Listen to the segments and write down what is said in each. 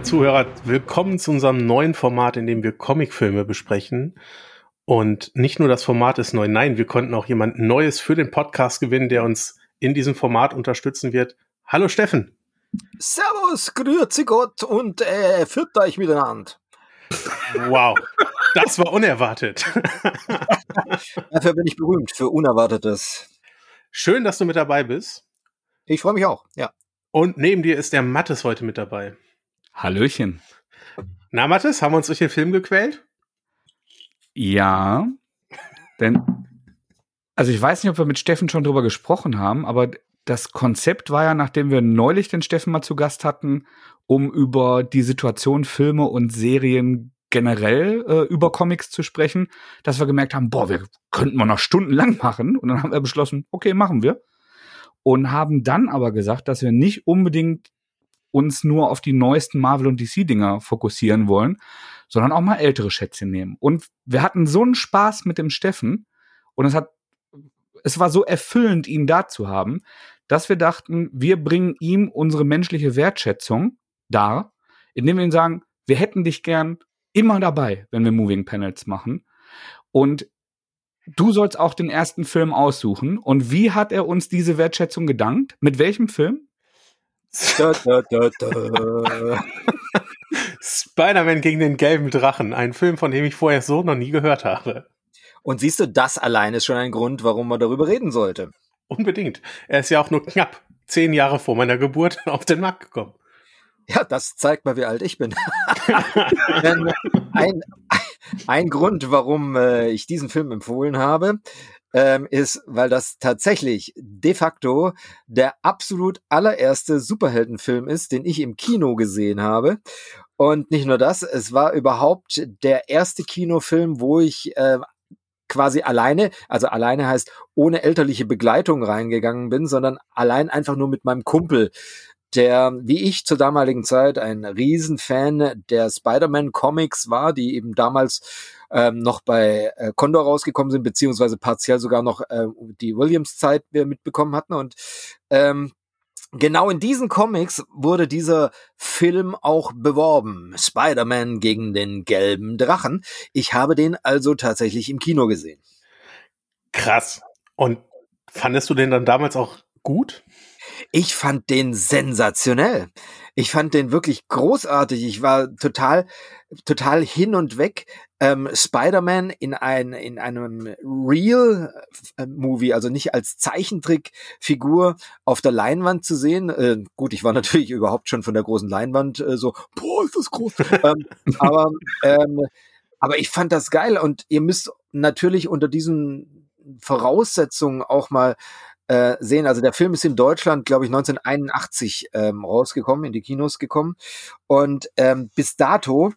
liebe Zuhörer, willkommen zu unserem neuen Format, in dem wir Comicfilme besprechen. Und nicht nur das Format ist neu, nein, wir konnten auch jemand Neues für den Podcast gewinnen, der uns in diesem Format unterstützen wird. Hallo Steffen. Servus, grüezi Gott und äh, führt euch miteinander. Wow, das war unerwartet. Dafür bin ich berühmt, für Unerwartetes. Schön, dass du mit dabei bist. Ich freue mich auch, ja. Und neben dir ist der Mattes heute mit dabei. Hallöchen. Na, Mattes, haben wir uns durch den Film gequält? Ja, denn, also ich weiß nicht, ob wir mit Steffen schon drüber gesprochen haben, aber das Konzept war ja, nachdem wir neulich den Steffen mal zu Gast hatten, um über die Situation Filme und Serien generell äh, über Comics zu sprechen, dass wir gemerkt haben, boah, wir könnten wir noch stundenlang machen. Und dann haben wir beschlossen, okay, machen wir. Und haben dann aber gesagt, dass wir nicht unbedingt uns nur auf die neuesten Marvel- und DC-Dinger fokussieren wollen, sondern auch mal ältere Schätzchen nehmen. Und wir hatten so einen Spaß mit dem Steffen und es hat, es war so erfüllend, ihn da zu haben, dass wir dachten, wir bringen ihm unsere menschliche Wertschätzung dar, indem wir ihm sagen, wir hätten dich gern immer dabei, wenn wir Moving Panels machen. Und du sollst auch den ersten Film aussuchen. Und wie hat er uns diese Wertschätzung gedankt? Mit welchem Film? Spider-Man gegen den gelben Drachen, ein Film, von dem ich vorher so noch nie gehört habe. Und siehst du, das allein ist schon ein Grund, warum man darüber reden sollte. Unbedingt. Er ist ja auch nur knapp zehn Jahre vor meiner Geburt auf den Markt gekommen. Ja, das zeigt mal, wie alt ich bin. ein, ein Grund, warum äh, ich diesen Film empfohlen habe, ähm, ist, weil das tatsächlich de facto der absolut allererste Superheldenfilm ist, den ich im Kino gesehen habe. Und nicht nur das, es war überhaupt der erste Kinofilm, wo ich äh, quasi alleine, also alleine heißt ohne elterliche Begleitung reingegangen bin, sondern allein einfach nur mit meinem Kumpel der, wie ich zur damaligen Zeit, ein Riesenfan der Spider-Man-Comics war, die eben damals ähm, noch bei äh, Condor rausgekommen sind, beziehungsweise partiell sogar noch äh, die Williams-Zeit mitbekommen hatten. Und ähm, genau in diesen Comics wurde dieser Film auch beworben. Spider-Man gegen den gelben Drachen. Ich habe den also tatsächlich im Kino gesehen. Krass. Und fandest du den dann damals auch gut? Ich fand den sensationell. Ich fand den wirklich großartig. Ich war total, total hin und weg. Ähm, Spider-Man in ein, in einem Real-Movie, also nicht als Zeichentrickfigur auf der Leinwand zu sehen. Äh, gut, ich war natürlich überhaupt schon von der großen Leinwand äh, so, boah, ist das groß. ähm, aber, ähm, aber ich fand das geil und ihr müsst natürlich unter diesen Voraussetzungen auch mal äh, sehen. Also der Film ist in Deutschland, glaube ich, 1981 ähm, rausgekommen, in die Kinos gekommen. Und ähm, bis dato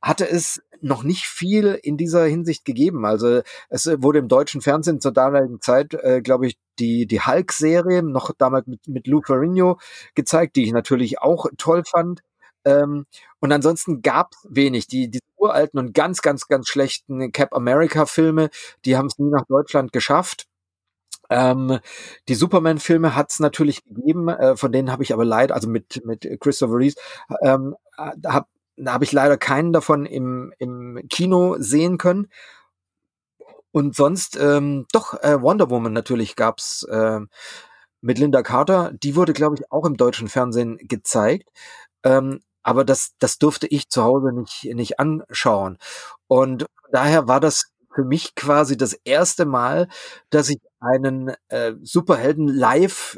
hatte es noch nicht viel in dieser Hinsicht gegeben. Also es wurde im deutschen Fernsehen zur damaligen Zeit, äh, glaube ich, die, die Hulk-Serie noch damals mit, mit Lou Ferrigno gezeigt, die ich natürlich auch toll fand. Ähm, und ansonsten gab wenig. Die, die uralten und ganz, ganz, ganz schlechten Cap America-Filme, die haben es nie nach Deutschland geschafft. Ähm, die Superman-Filme hat es natürlich gegeben, äh, von denen habe ich aber leider, also mit, mit Christopher Reeves, ähm, hab, da habe ich leider keinen davon im, im Kino sehen können. Und sonst, ähm, doch, äh, Wonder Woman natürlich gab's äh, mit Linda Carter. Die wurde, glaube ich, auch im deutschen Fernsehen gezeigt. Ähm, aber das, das durfte ich zu Hause nicht, nicht anschauen. Und daher war das für mich quasi das erste Mal, dass ich einen äh, Superhelden live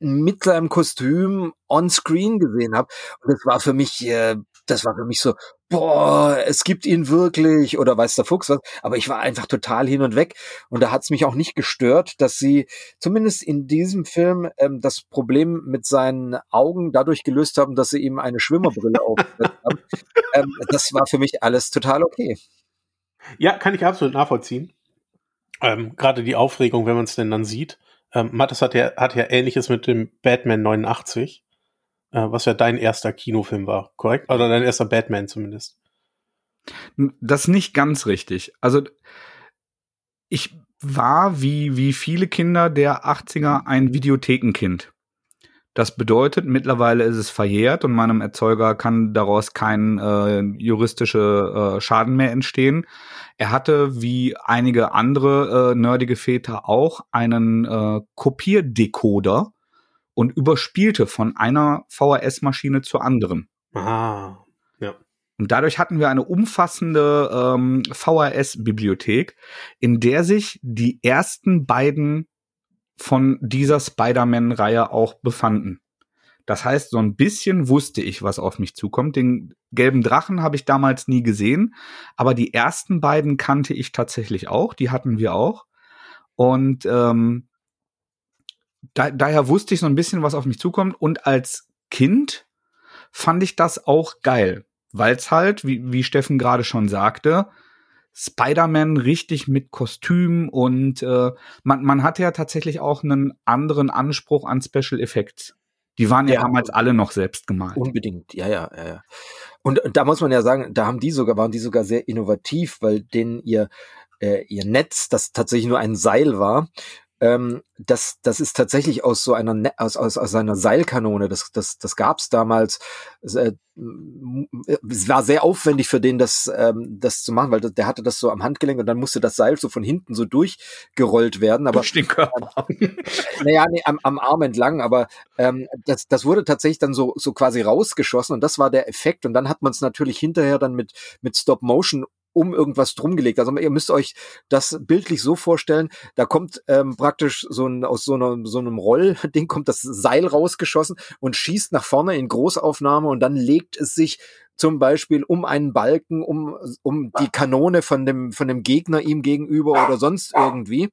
mit seinem Kostüm on screen gesehen habe. Und das war für mich, äh, das war für mich so, boah, es gibt ihn wirklich oder weiß der Fuchs was. Aber ich war einfach total hin und weg. Und da hat es mich auch nicht gestört, dass sie zumindest in diesem Film ähm, das Problem mit seinen Augen dadurch gelöst haben, dass sie ihm eine Schwimmerbrille aufgesetzt haben. Ähm, das war für mich alles total okay. Ja, kann ich absolut nachvollziehen. Ähm, Gerade die Aufregung, wenn man es denn dann sieht. Ähm, Mattes hat ja, hat ja ähnliches mit dem Batman 89, äh, was ja dein erster Kinofilm war, korrekt? Oder dein erster Batman zumindest. Das nicht ganz richtig. Also ich war wie, wie viele Kinder der 80er ein Videothekenkind. Das bedeutet, mittlerweile ist es verjährt und meinem Erzeuger kann daraus kein äh, juristische äh, Schaden mehr entstehen. Er hatte, wie einige andere äh, nerdige Väter auch, einen äh, Kopierdecoder und überspielte von einer VHS-Maschine zur anderen. Ah, ja. Und dadurch hatten wir eine umfassende ähm, VHS-Bibliothek, in der sich die ersten beiden von dieser Spider-Man-Reihe auch befanden. Das heißt, so ein bisschen wusste ich, was auf mich zukommt. Den gelben Drachen habe ich damals nie gesehen, aber die ersten beiden kannte ich tatsächlich auch. Die hatten wir auch. Und ähm, da, daher wusste ich so ein bisschen, was auf mich zukommt. Und als Kind fand ich das auch geil, weil es halt, wie, wie Steffen gerade schon sagte, Spider-Man richtig mit Kostüm und äh, man, man hatte ja tatsächlich auch einen anderen Anspruch an Special Effects. Die waren ja, ja damals alle noch selbst gemalt. Unbedingt, ja, ja, ja. ja. Und, und da muss man ja sagen, da haben die sogar, waren die sogar sehr innovativ, weil denen ihr, äh, ihr Netz, das tatsächlich nur ein Seil war, ähm, das, das ist tatsächlich aus so einer, ne aus, aus, aus einer Seilkanone. Das, das, das gab's damals. Äh, es war sehr aufwendig für den, das, ähm, das zu machen, weil der hatte das so am Handgelenk und dann musste das Seil so von hinten so durchgerollt werden. Aber, Durch den Körper. naja, nee, am, am Arm entlang, aber ähm, das, das wurde tatsächlich dann so, so quasi rausgeschossen und das war der Effekt. Und dann hat man es natürlich hinterher dann mit, mit Stop Motion um irgendwas drum gelegt. Also ihr müsst euch das bildlich so vorstellen, da kommt ähm, praktisch so ein, aus so, einer, so einem Rollding kommt das Seil rausgeschossen und schießt nach vorne in Großaufnahme und dann legt es sich zum Beispiel um einen Balken, um, um die Kanone von dem, von dem Gegner ihm gegenüber oder sonst irgendwie.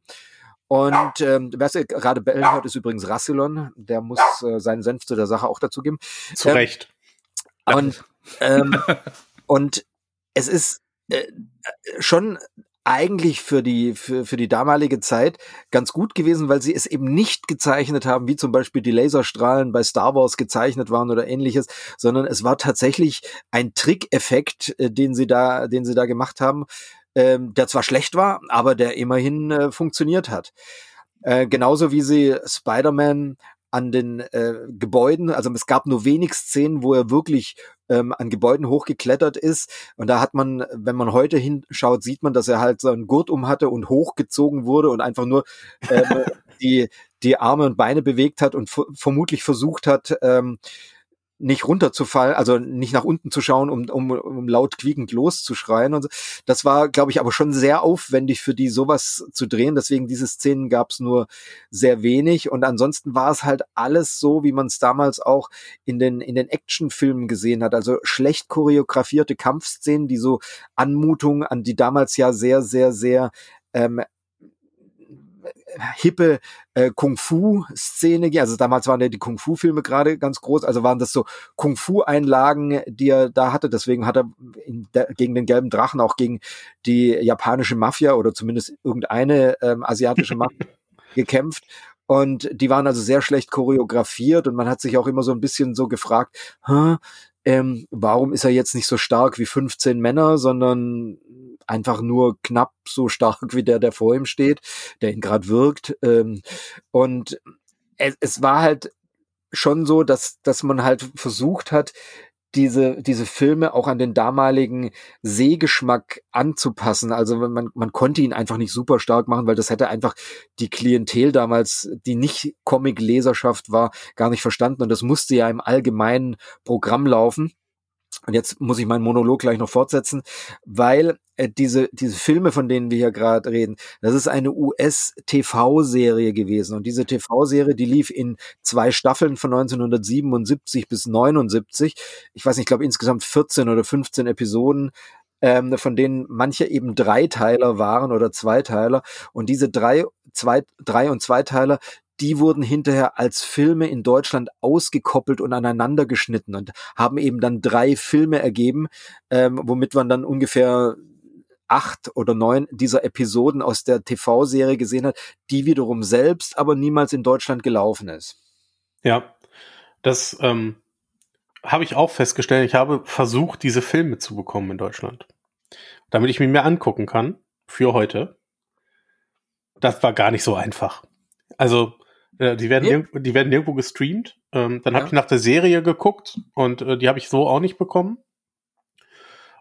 Und ähm, wer gerade bellen hört, ist übrigens Rassilon. Der muss äh, seinen Senf zu der Sache auch dazu geben. Zu ähm, Recht. Und, ähm, und es ist äh, schon eigentlich für die, für, für die damalige Zeit ganz gut gewesen, weil sie es eben nicht gezeichnet haben, wie zum Beispiel die Laserstrahlen bei Star Wars gezeichnet waren oder ähnliches, sondern es war tatsächlich ein Trickeffekt, äh, den sie da, den sie da gemacht haben, ähm, der zwar schlecht war, aber der immerhin äh, funktioniert hat. Äh, genauso wie sie Spider-Man an den äh, Gebäuden. Also es gab nur wenig Szenen, wo er wirklich ähm, an Gebäuden hochgeklettert ist. Und da hat man, wenn man heute hinschaut, sieht man, dass er halt so einen Gurt um hatte und hochgezogen wurde und einfach nur ähm, die, die Arme und Beine bewegt hat und vermutlich versucht hat, ähm, nicht runterzufallen, also nicht nach unten zu schauen, um, um, um laut quiekend loszuschreien. Und so. Das war, glaube ich, aber schon sehr aufwendig für die, sowas zu drehen. Deswegen diese Szenen gab es nur sehr wenig. Und ansonsten war es halt alles so, wie man es damals auch in den, in den Actionfilmen gesehen hat. Also schlecht choreografierte Kampfszenen, die so Anmutung an die damals ja sehr, sehr, sehr ähm, hippe äh, Kung-Fu-Szene, also damals waren ja die Kung-Fu-Filme gerade ganz groß, also waren das so Kung-Fu-Einlagen, die er da hatte, deswegen hat er der, gegen den gelben Drachen auch gegen die japanische Mafia oder zumindest irgendeine ähm, asiatische Mafia gekämpft. Und die waren also sehr schlecht choreografiert. Und man hat sich auch immer so ein bisschen so gefragt, Hä, ähm, warum ist er jetzt nicht so stark wie 15 Männer, sondern einfach nur knapp so stark wie der, der vor ihm steht, der ihn gerade wirkt. Ähm, und es, es war halt schon so, dass, dass man halt versucht hat, diese, diese Filme auch an den damaligen Sehgeschmack anzupassen. Also man, man konnte ihn einfach nicht super stark machen, weil das hätte einfach die Klientel damals, die nicht Comic-Leserschaft war, gar nicht verstanden. Und das musste ja im allgemeinen Programm laufen. Und jetzt muss ich meinen Monolog gleich noch fortsetzen, weil äh, diese, diese Filme, von denen wir hier gerade reden, das ist eine US-TV-Serie gewesen. Und diese TV-Serie, die lief in zwei Staffeln von 1977 bis 79. Ich weiß nicht, ich glaube insgesamt 14 oder 15 Episoden ähm, von denen manche eben Dreiteiler waren oder Zweiteiler. Und diese drei, zwei, drei und Zweiteiler, die wurden hinterher als Filme in Deutschland ausgekoppelt und aneinander geschnitten und haben eben dann drei Filme ergeben, ähm, womit man dann ungefähr acht oder neun dieser Episoden aus der TV-Serie gesehen hat, die wiederum selbst aber niemals in Deutschland gelaufen ist. Ja, das ähm, habe ich auch festgestellt. Ich habe versucht, diese Filme zu bekommen in Deutschland, damit ich mir mehr angucken kann für heute. Das war gar nicht so einfach. Also Äh, die, werden Nee. nirg- die werden nirgendwo gestreamt. Ähm, dann habe Ja. ich nach der Serie geguckt und äh, die habe ich so auch nicht bekommen.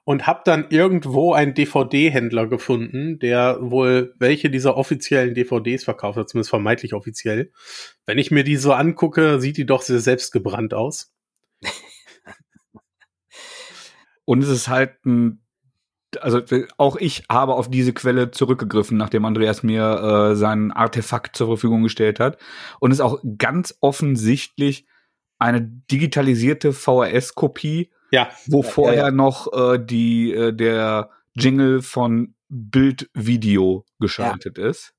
Und habe dann irgendwo einen DVD-Händler gefunden, der wohl welche dieser offiziellen DVDs verkauft hat, zumindest vermeintlich offiziell. Wenn ich mir die so angucke, sieht die doch sehr selbstgebrannt aus. Und es ist halt ein, also auch ich habe auf diese Quelle zurückgegriffen, nachdem Andreas mir äh, sein Artefakt zur Verfügung gestellt hat. Und es ist auch ganz offensichtlich eine digitalisierte VHS-Kopie, Ja, wo vorher ja. noch äh, die, äh, der Jingle von Bild-Video geschaltet ist.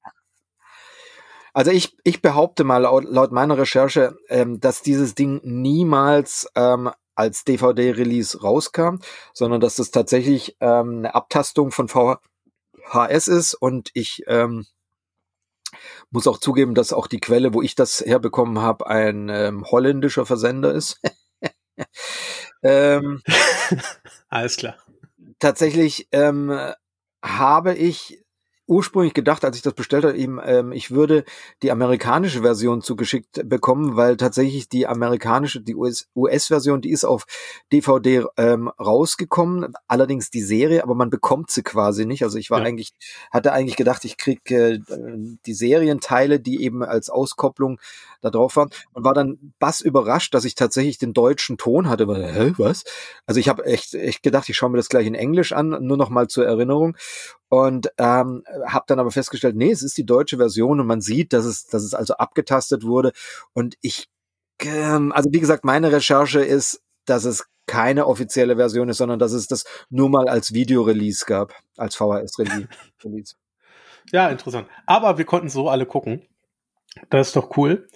Also ich, ich behaupte mal laut, laut meiner Recherche, ähm, dass dieses Ding niemals ähm, als DVD-Release rauskam, sondern dass das tatsächlich ähm, eine Abtastung von VHS ist und ich ähm, muss auch zugeben, dass auch die Quelle, wo ich das herbekommen habe, ein ähm, holländischer Versender ist. ähm, alles klar. tatsächlich ähm, habe ich ursprünglich gedacht, als ich das bestellt habe, eben, ähm, ich würde die amerikanische Version zugeschickt bekommen, weil tatsächlich die amerikanische, die US-Version, die ist auf DVD ähm, rausgekommen, allerdings die Serie, aber man bekommt sie quasi nicht. Also ich war Ja. eigentlich, hatte eigentlich gedacht, ich krieg äh, die Serienteile, die eben als Auskopplung da drauf waren und war dann bass überrascht, dass ich tatsächlich den deutschen Ton hatte. Weil, Hä, was? Also ich habe echt, echt gedacht, ich schaue mir das gleich in Englisch an, nur noch mal zur Erinnerung und ähm, habe dann aber festgestellt, nee, es ist die deutsche Version und man sieht, dass es, dass es also abgetastet wurde und ich, ähm, also wie gesagt, meine Recherche ist, dass es keine offizielle Version ist, sondern dass es das nur mal als Videorelease gab, als VHS-Release. Ja, interessant. Aber wir konnten so alle gucken. Das ist doch cool.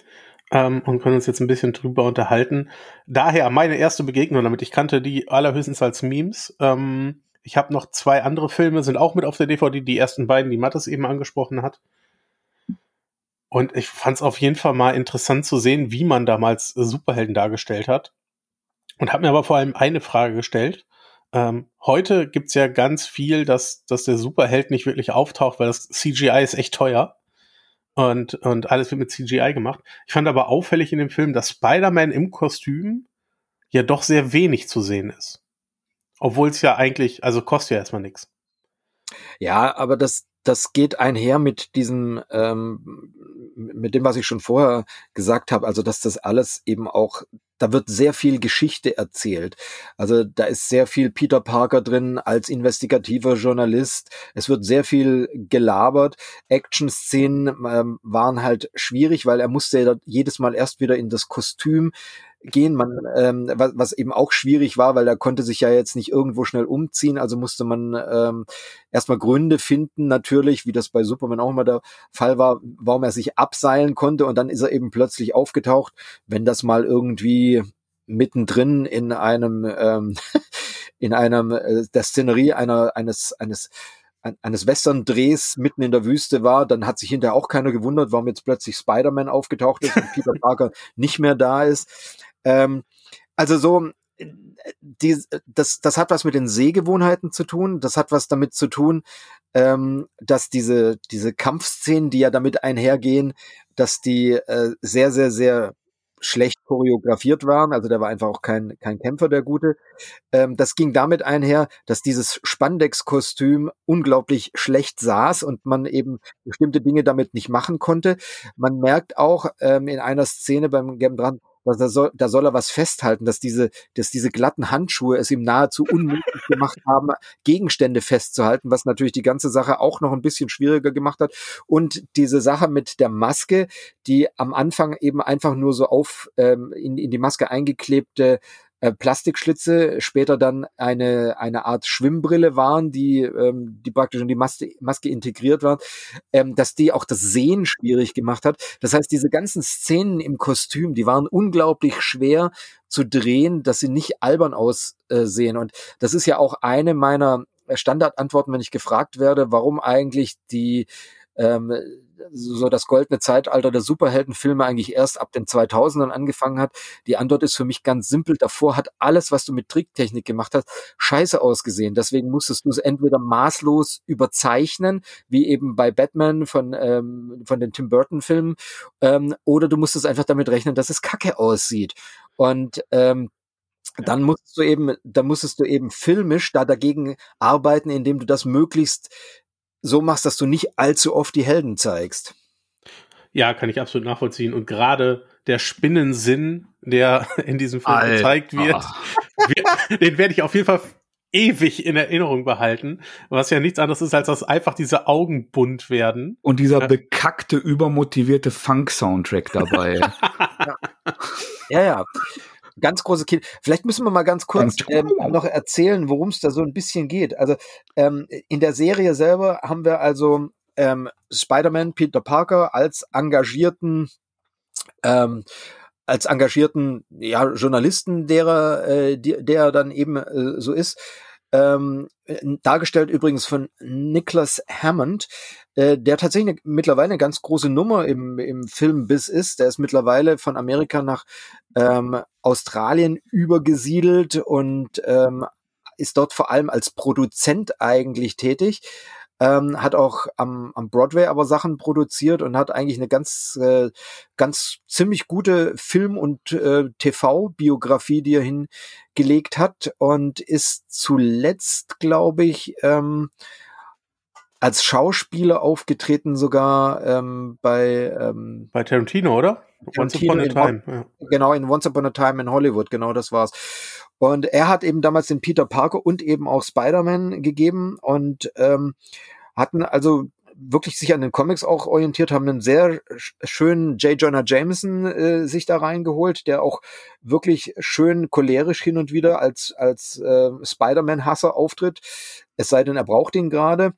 Ähm, und können uns jetzt ein bisschen drüber unterhalten. Daher meine erste Begegnung damit. Ich kannte die allerhöchstens als Memes. Ähm, ich habe noch zwei andere Filme, sind auch mit auf der DVD, die ersten beiden, die Mattes eben angesprochen hat. Und ich fand es auf jeden Fall mal interessant zu sehen, wie man damals äh, Superhelden dargestellt hat. Und habe mir aber vor allem eine Frage gestellt. Ähm, heute gibt's ja ganz viel, dass, dass der Superheld nicht wirklich auftaucht, weil das CGI ist echt teuer. Und, und alles wird mit CGI gemacht. Ich fand aber auffällig in dem Film, dass Spider-Man im Kostüm ja doch sehr wenig zu sehen ist. Obwohl es ja eigentlich, also kostet ja erstmal nichts. Ja, aber das, das geht einher mit diesem, ähm, mit dem, was ich schon vorher gesagt habe, also dass das alles eben auch, da wird sehr viel Geschichte erzählt. Also da ist sehr viel Peter Parker drin als investigativer Journalist. Es wird sehr viel gelabert. Action-Szenen ähm, waren halt schwierig, weil er musste jedes Mal erst wieder in das Kostüm gehen, man, ähm, was, was eben auch schwierig war, weil er konnte sich ja jetzt nicht irgendwo schnell umziehen, also musste man ähm, erstmal Gründe finden, natürlich, wie das bei Superman auch immer der Fall war, warum er sich abseilen konnte und dann ist er eben plötzlich aufgetaucht, wenn das mal irgendwie mittendrin in einem ähm, in einem äh, der Szenerie einer eines eines ein- eines Western-Drehs mitten in der Wüste war, dann hat sich hinterher auch keiner gewundert, warum jetzt plötzlich Spider-Man aufgetaucht ist und Peter Parker nicht mehr da ist. Ähm, also so, die, das, das hat was mit den Sehgewohnheiten zu tun. Das hat was damit zu tun, ähm, dass diese, diese Kampfszenen, die ja damit einhergehen, dass die äh, sehr, sehr, sehr schlecht choreografiert waren. Also der war einfach auch kein, kein Kämpfer, der Gute. Ähm, das ging damit einher, dass dieses Spandex-Kostüm unglaublich schlecht saß und man eben bestimmte Dinge damit nicht machen konnte. Man merkt auch ähm, in einer Szene beim Game dran, dass da soll, da soll er was festhalten, dass diese, dass diese glatten Handschuhe es ihm nahezu unmöglich gemacht haben, Gegenstände festzuhalten, was natürlich die ganze Sache auch noch ein bisschen schwieriger gemacht hat. Und diese Sache mit der Maske, die am Anfang eben einfach nur so auf ähm, in, in die Maske eingeklebte äh, Plastikschlitze, später dann eine, eine Art Schwimmbrille waren, die, ähm, die praktisch in die Maske, Maske integriert waren, ähm, dass die auch das Sehen schwierig gemacht hat. Das heißt, diese ganzen Szenen im Kostüm, die waren unglaublich schwer zu drehen, dass sie nicht albern aussehen. Und das ist ja auch eine meiner Standardantworten, wenn ich gefragt werde, warum eigentlich die ähm, so das goldene Zeitalter der Superheldenfilme eigentlich erst ab den 2000ern angefangen hat. Die Antwort ist für mich ganz simpel. Davor hat alles, was du mit Tricktechnik gemacht hast, scheiße ausgesehen. Deswegen musstest du es entweder maßlos überzeichnen, wie eben bei Batman von, ähm, von den Tim Burton Filmen, ähm, oder du musstest einfach damit rechnen, dass es kacke aussieht. Und ähm, dann musst du eben, dann musstest du eben filmisch da dagegen arbeiten, indem du das möglichst so machst, dass du nicht allzu oft die Helden zeigst. Ja, kann ich absolut nachvollziehen. Und gerade der Spinnensinn, der in diesem Film Alter. gezeigt wird, den werde ich auf jeden Fall ewig in Erinnerung behalten, was ja nichts anderes ist, als dass einfach diese Augen bunt werden. Und dieser bekackte, übermotivierte Funk-Soundtrack dabei. ja, ja ganz große Kind. Vielleicht müssen wir mal ganz kurz ähm, noch erzählen, worum es da so ein bisschen geht. Also ähm, in der Serie selber haben wir also ähm, Spider-Man Peter Parker als engagierten ähm, als engagierten ja, Journalisten, der, äh, der dann eben äh, so ist, ähm, dargestellt übrigens von Nicholas Hammond, äh, der tatsächlich eine, mittlerweile eine ganz große Nummer im, im Filmbiss ist. Der ist mittlerweile von Amerika nach ähm, Australien übergesiedelt und ähm, ist dort vor allem als Produzent eigentlich tätig ähm, hat auch am, am Broadway aber Sachen produziert und hat eigentlich eine ganz, äh, ganz ziemlich gute Film- und äh, TV-Biografie, die er hingelegt hat und ist zuletzt, glaube ich, ähm, als Schauspieler aufgetreten sogar ähm, bei ähm, bei Tarantino, oder? Tarantino Once Upon a Time. Ja. Genau, in Once Upon a Time in Hollywood, genau das war's. Und er hat eben damals den Peter Parker und eben auch Spider-Man gegeben und ähm, hatten also wirklich sich an den Comics auch orientiert, haben einen sehr schönen J. Jonah Jameson äh, sich da reingeholt, der auch wirklich schön cholerisch hin und wieder als, als äh, Spider-Man-Hasser auftritt. Es sei denn, er braucht ihn gerade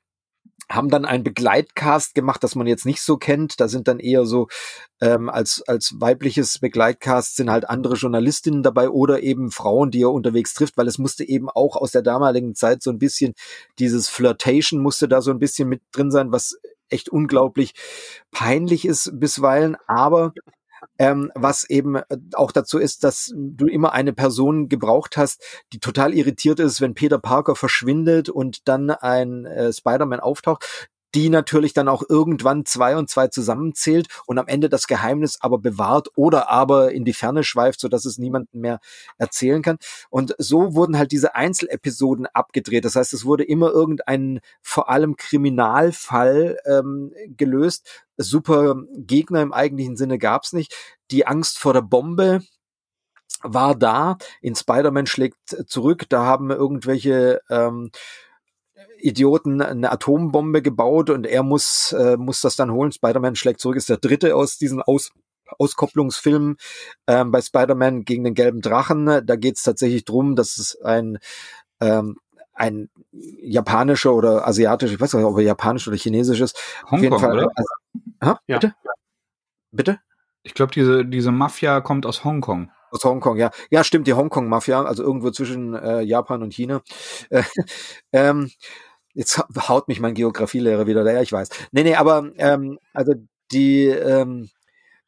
haben dann ein Begleitcast gemacht, das man jetzt nicht so kennt. Da sind dann eher so ähm, als als weibliches Begleitcast sind halt andere Journalistinnen dabei oder eben Frauen, die er unterwegs trifft, weil es musste eben auch aus der damaligen Zeit so ein bisschen dieses Flirtation musste da so ein bisschen mit drin sein, was echt unglaublich peinlich ist bisweilen, aber ähm, was eben äh, auch dazu ist, dass du immer eine Person gebraucht hast, die total irritiert ist, wenn Peter Parker verschwindet und dann ein äh, Spider-Man auftaucht die natürlich dann auch irgendwann zwei und zwei zusammenzählt und am Ende das Geheimnis aber bewahrt oder aber in die Ferne schweift, so dass es niemanden mehr erzählen kann. Und so wurden halt diese Einzelepisoden abgedreht. Das heißt, es wurde immer irgendein vor allem Kriminalfall ähm, gelöst. Super Gegner im eigentlichen Sinne gab's nicht. Die Angst vor der Bombe, war da. In Spider-Man schlägt zurück. Da haben irgendwelche ähm, Idioten eine Atombombe gebaut und er muss, äh, muss das dann holen. Spider-Man schlägt zurück, ist der dritte aus diesen aus Auskopplungsfilm ähm, bei Spider-Man gegen den gelben Drachen. Da geht es tatsächlich drum, dass es ein ähm, ein japanischer oder asiatischer, ich weiß nicht, ob er japanisch oder chinesisch ist. Hongkong, Auf jeden Fall. Oder? Also, ha? Ja. Bitte? Bitte? Ich glaube, diese, diese Mafia kommt aus Hongkong. Aus Hongkong, ja. Ja, stimmt, die Hongkong-Mafia, also irgendwo zwischen äh, Japan und China. Äh, ähm, jetzt haut mich mein Geografielehrer wieder daher, ich weiß. Nee, nee, aber ähm, also die, ähm,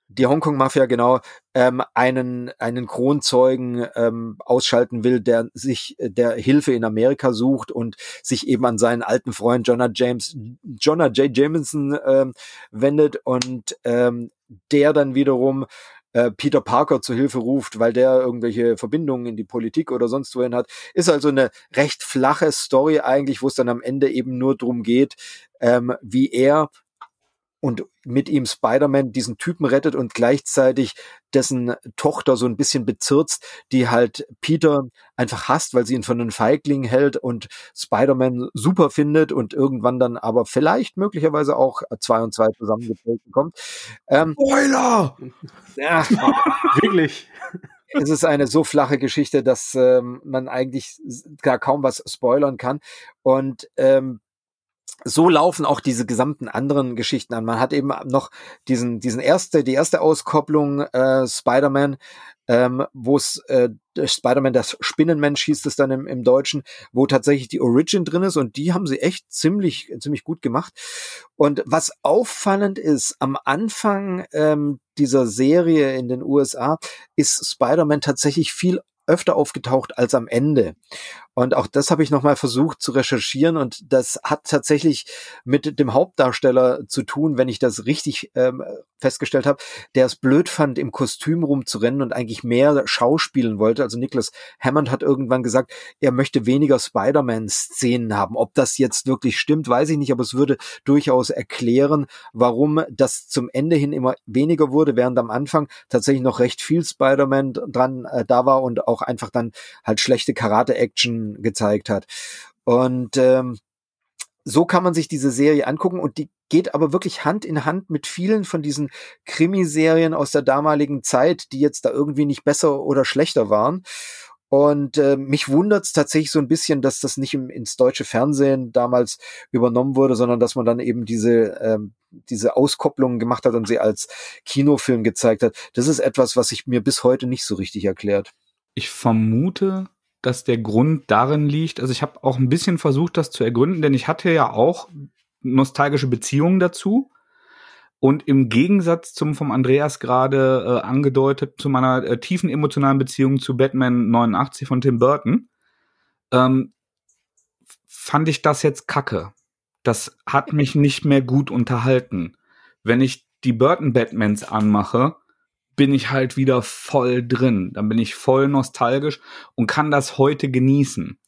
die Hongkong-Mafia genau ähm, einen einen Kronzeugen ähm, ausschalten will, der sich der Hilfe in Amerika sucht und sich eben an seinen alten Freund Jonah James Jonah J. Jameson ähm, wendet und ähm, der dann wiederum äh, Peter Parker zu Hilfe ruft, weil der irgendwelche Verbindungen in die Politik oder sonst wohin hat. Ist also eine recht flache Story eigentlich, wo es dann am Ende eben nur drum geht, ähm, wie er und mit ihm Spider-Man diesen Typen rettet und gleichzeitig dessen Tochter so ein bisschen bezirzt, die halt Peter einfach hasst, weil sie ihn für einen Feigling hält und Spider-Man super findet und irgendwann dann aber vielleicht möglicherweise auch zwei und zwei zusammengetreten kommt. Ähm, Spoiler! Ja, wirklich. Es ist eine so flache Geschichte, dass ähm, man eigentlich gar kaum was spoilern kann. Und ähm, so laufen auch diese gesamten anderen Geschichten an. Man hat eben noch diesen, diesen erste, die erste Auskopplung äh, Spider-Man, ähm, wo es äh, Spider-Man, das Spinnenmensch hieß es dann im, im Deutschen, wo tatsächlich die Origin drin ist und die haben sie echt ziemlich, ziemlich gut gemacht. Und was auffallend ist, am Anfang ähm, dieser Serie in den USA ist Spider-Man tatsächlich viel öfter aufgetaucht als am Ende. Und auch das habe ich nochmal versucht zu recherchieren und das hat tatsächlich mit dem Hauptdarsteller zu tun, wenn ich das richtig ähm, festgestellt habe, der es blöd fand, im Kostüm rumzurennen und eigentlich mehr schauspielen wollte. Also Nicholas Hammond hat irgendwann gesagt, er möchte weniger Spider-Man-Szenen haben. Ob das jetzt wirklich stimmt, weiß ich nicht, aber es würde durchaus erklären, warum das zum Ende hin immer weniger wurde, während am Anfang tatsächlich noch recht viel Spider-Man dran äh, da war und auch einfach dann halt schlechte Karate-Action gezeigt hat. Und ähm, so kann man sich diese Serie angucken und die geht aber wirklich Hand in Hand mit vielen von diesen Krimiserien aus der damaligen Zeit, die jetzt da irgendwie nicht besser oder schlechter waren. Und äh, mich wundert es tatsächlich so ein bisschen, dass das nicht im, ins deutsche Fernsehen damals übernommen wurde, sondern dass man dann eben diese, ähm, diese Auskopplungen gemacht hat und sie als Kinofilm gezeigt hat. Das ist etwas, was sich mir bis heute nicht so richtig erklärt. Ich vermute, dass der Grund darin liegt, also ich habe auch ein bisschen versucht, das zu ergründen, denn ich hatte ja auch nostalgische Beziehungen dazu. Und im Gegensatz zum vom Andreas gerade äh, angedeutet, zu meiner äh, tiefen emotionalen Beziehung zu Batman 89 von Tim Burton, ähm, fand ich das jetzt kacke. Das hat mich nicht mehr gut unterhalten. Wenn ich die Burton Batmans anmache, bin ich halt wieder voll drin. Dann bin ich voll nostalgisch und kann das heute genießen.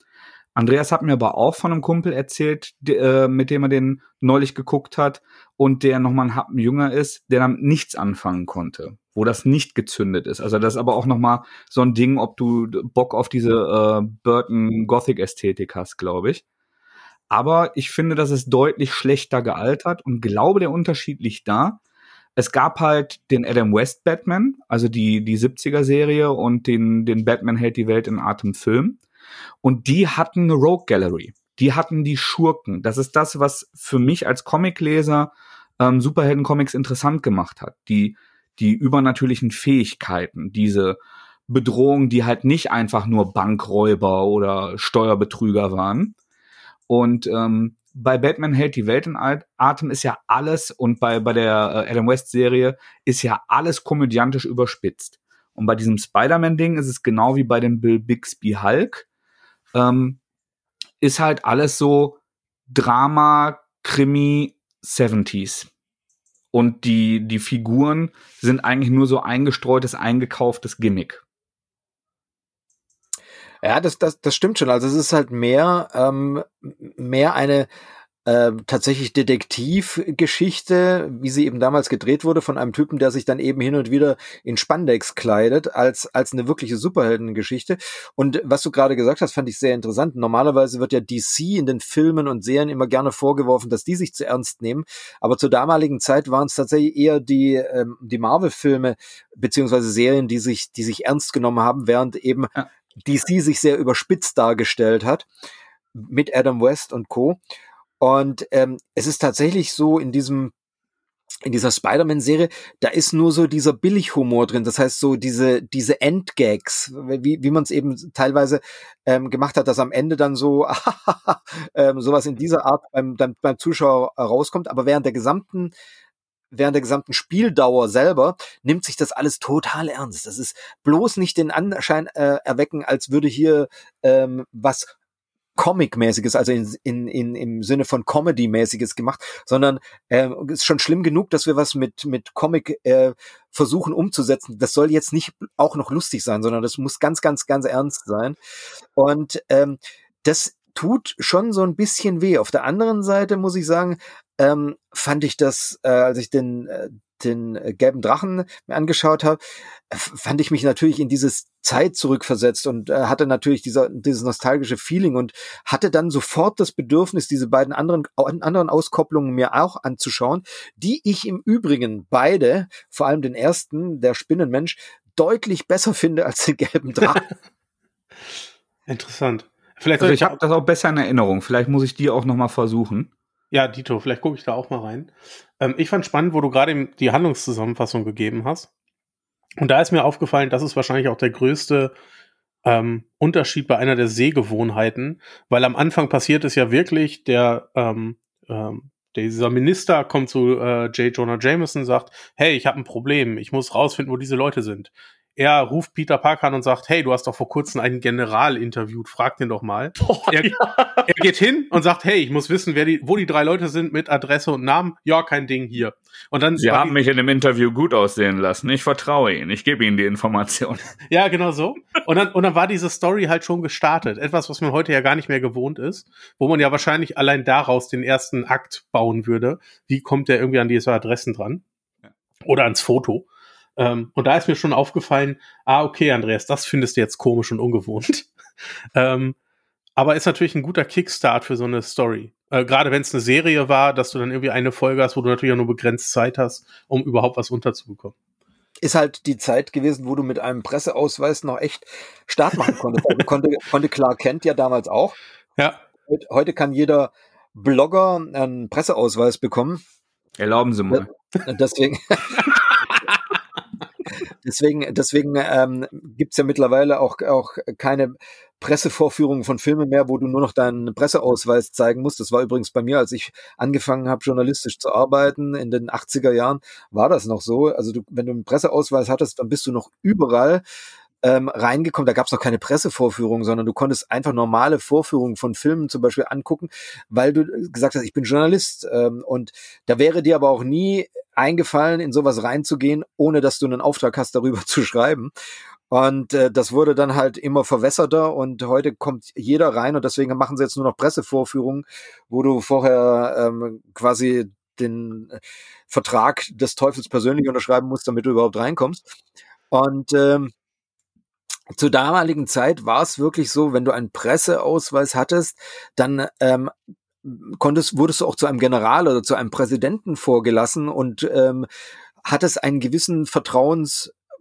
Andreas hat mir aber auch von einem Kumpel erzählt, äh, mit dem er den neulich geguckt hat und der nochmal ein Happen jünger ist, der damit nichts anfangen konnte, wo das nicht gezündet ist. Also das ist aber auch nochmal so ein Ding, ob du Bock auf diese äh, Burton Gothic Ästhetik hast, glaube ich. Aber ich finde, dass es deutlich schlechter gealtert und glaube, der Unterschied liegt da, es gab halt den Adam West Batman, also die, die 70er Serie und den, den Batman hält die Welt in Atem Film. Und die hatten eine Rogue Gallery. Die hatten die Schurken. Das ist das, was für mich als Comicleser ähm, Superhelden-Comics interessant gemacht hat. Die, die übernatürlichen Fähigkeiten, diese Bedrohungen, die halt nicht einfach nur Bankräuber oder Steuerbetrüger waren. Und ähm, bei Batman hält die Welt in Atem ist ja alles und bei, bei der äh, Adam West Serie ist ja alles komödiantisch überspitzt. Und bei diesem Spider-Man-Ding ist es genau wie bei dem Bill Bixby Hulk. Ähm, ist halt alles so Drama, Krimi, 70s. Und die, die Figuren sind eigentlich nur so eingestreutes, eingekauftes Gimmick. Ja, das, das, das stimmt schon. Also es ist halt mehr, ähm, mehr eine äh, tatsächlich Detektivgeschichte, wie sie eben damals gedreht wurde, von einem Typen, der sich dann eben hin und wieder in Spandex kleidet, als, als eine wirkliche Superheldengeschichte. Und was du gerade gesagt hast, fand ich sehr interessant. Normalerweise wird ja DC in den Filmen und Serien immer gerne vorgeworfen, dass die sich zu ernst nehmen. Aber zur damaligen Zeit waren es tatsächlich eher die, ähm, die Marvel-Filme beziehungsweise Serien, die sich, die sich ernst genommen haben, während eben ja. DC sich sehr überspitzt dargestellt hat mit Adam West und Co. Und ähm, es ist tatsächlich so in diesem in dieser Spider-Man-Serie, da ist nur so dieser Billighumor drin. Das heißt, so diese, diese Endgags, wie, wie man es eben teilweise ähm, gemacht hat, dass am Ende dann so ähm, sowas in dieser Art beim, beim, beim Zuschauer rauskommt. Aber während der gesamten während der gesamten Spieldauer selber nimmt sich das alles total ernst. Das ist bloß nicht den Anschein äh, erwecken, als würde hier ähm, was Comic-mäßiges, also in, in, in, im Sinne von Comedy-mäßiges gemacht, sondern äh, ist schon schlimm genug, dass wir was mit, mit Comic äh, versuchen umzusetzen. Das soll jetzt nicht auch noch lustig sein, sondern das muss ganz, ganz, ganz ernst sein. Und ähm, das tut schon so ein bisschen weh. Auf der anderen Seite muss ich sagen, ähm, fand ich das, äh, als ich den, äh, den äh, gelben Drachen mir angeschaut habe, fand ich mich natürlich in dieses Zeit zurückversetzt und äh, hatte natürlich dieser, dieses nostalgische Feeling und hatte dann sofort das Bedürfnis, diese beiden anderen, anderen Auskopplungen mir auch anzuschauen, die ich im Übrigen beide, vor allem den ersten, der Spinnenmensch, deutlich besser finde als den gelben Drachen. Interessant. Vielleicht also ich habe das auch besser in Erinnerung. Vielleicht muss ich die auch noch mal versuchen. Ja, Dito, vielleicht gucke ich da auch mal rein. Ähm, ich fand spannend, wo du gerade die Handlungszusammenfassung gegeben hast. Und da ist mir aufgefallen, das ist wahrscheinlich auch der größte ähm, Unterschied bei einer der Sehgewohnheiten, weil am Anfang passiert es ja wirklich, der, ähm, ähm, dieser Minister kommt zu äh, J. Jonah Jameson und sagt, hey, ich habe ein Problem, ich muss rausfinden, wo diese Leute sind er ruft Peter Parker an und sagt, hey, du hast doch vor kurzem einen General interviewt, frag den doch mal. Oh, er, ja. er, geht hin und sagt, hey, ich muss wissen, wer die, wo die drei Leute sind mit Adresse und Namen. Ja, kein Ding hier. Und dann Sie haben mich in dem Interview gut aussehen lassen. Ich vertraue Ihnen. Ich gebe Ihnen die Information. Ja, genau so. Und dann, und dann war diese Story halt schon gestartet. Etwas, was man heute ja gar nicht mehr gewohnt ist, wo man ja wahrscheinlich allein daraus den ersten Akt bauen würde. Wie kommt der irgendwie an diese Adressen dran? Oder ans Foto. Ähm, und da ist mir schon aufgefallen, ah, okay, Andreas, das findest du jetzt komisch und ungewohnt. ähm, aber ist natürlich ein guter Kickstart für so eine Story. Äh, Gerade wenn es eine Serie war, dass du dann irgendwie eine Folge hast, wo du natürlich auch nur begrenzt Zeit hast, um überhaupt was unterzubekommen. Ist halt die Zeit gewesen, wo du mit einem Presseausweis noch echt Start machen konntest. Also konnte, konnte Clark Kent ja damals auch. Ja. Heute kann jeder Blogger einen Presseausweis bekommen. Erlauben Sie mal. Deswegen. Deswegen, deswegen ähm, gibt ja mittlerweile auch, auch keine Pressevorführungen von Filmen mehr, wo du nur noch deinen Presseausweis zeigen musst. Das war übrigens bei mir, als ich angefangen habe, journalistisch zu arbeiten in den 80er Jahren, war das noch so. Also du, wenn du einen Presseausweis hattest, dann bist du noch überall ähm, reingekommen. Da gab es noch keine Pressevorführung, sondern du konntest einfach normale Vorführungen von Filmen zum Beispiel angucken, weil du gesagt hast, ich bin Journalist. Ähm, und da wäre dir aber auch nie eingefallen, in sowas reinzugehen, ohne dass du einen Auftrag hast, darüber zu schreiben. Und äh, das wurde dann halt immer verwässerter und heute kommt jeder rein und deswegen machen sie jetzt nur noch Pressevorführungen, wo du vorher ähm, quasi den Vertrag des Teufels persönlich unterschreiben musst, damit du überhaupt reinkommst. Und ähm, zur damaligen Zeit war es wirklich so, wenn du einen Presseausweis hattest, dann ähm, konntest, wurdest du auch zu einem General oder zu einem Präsidenten vorgelassen und ähm, hattest einen gewissen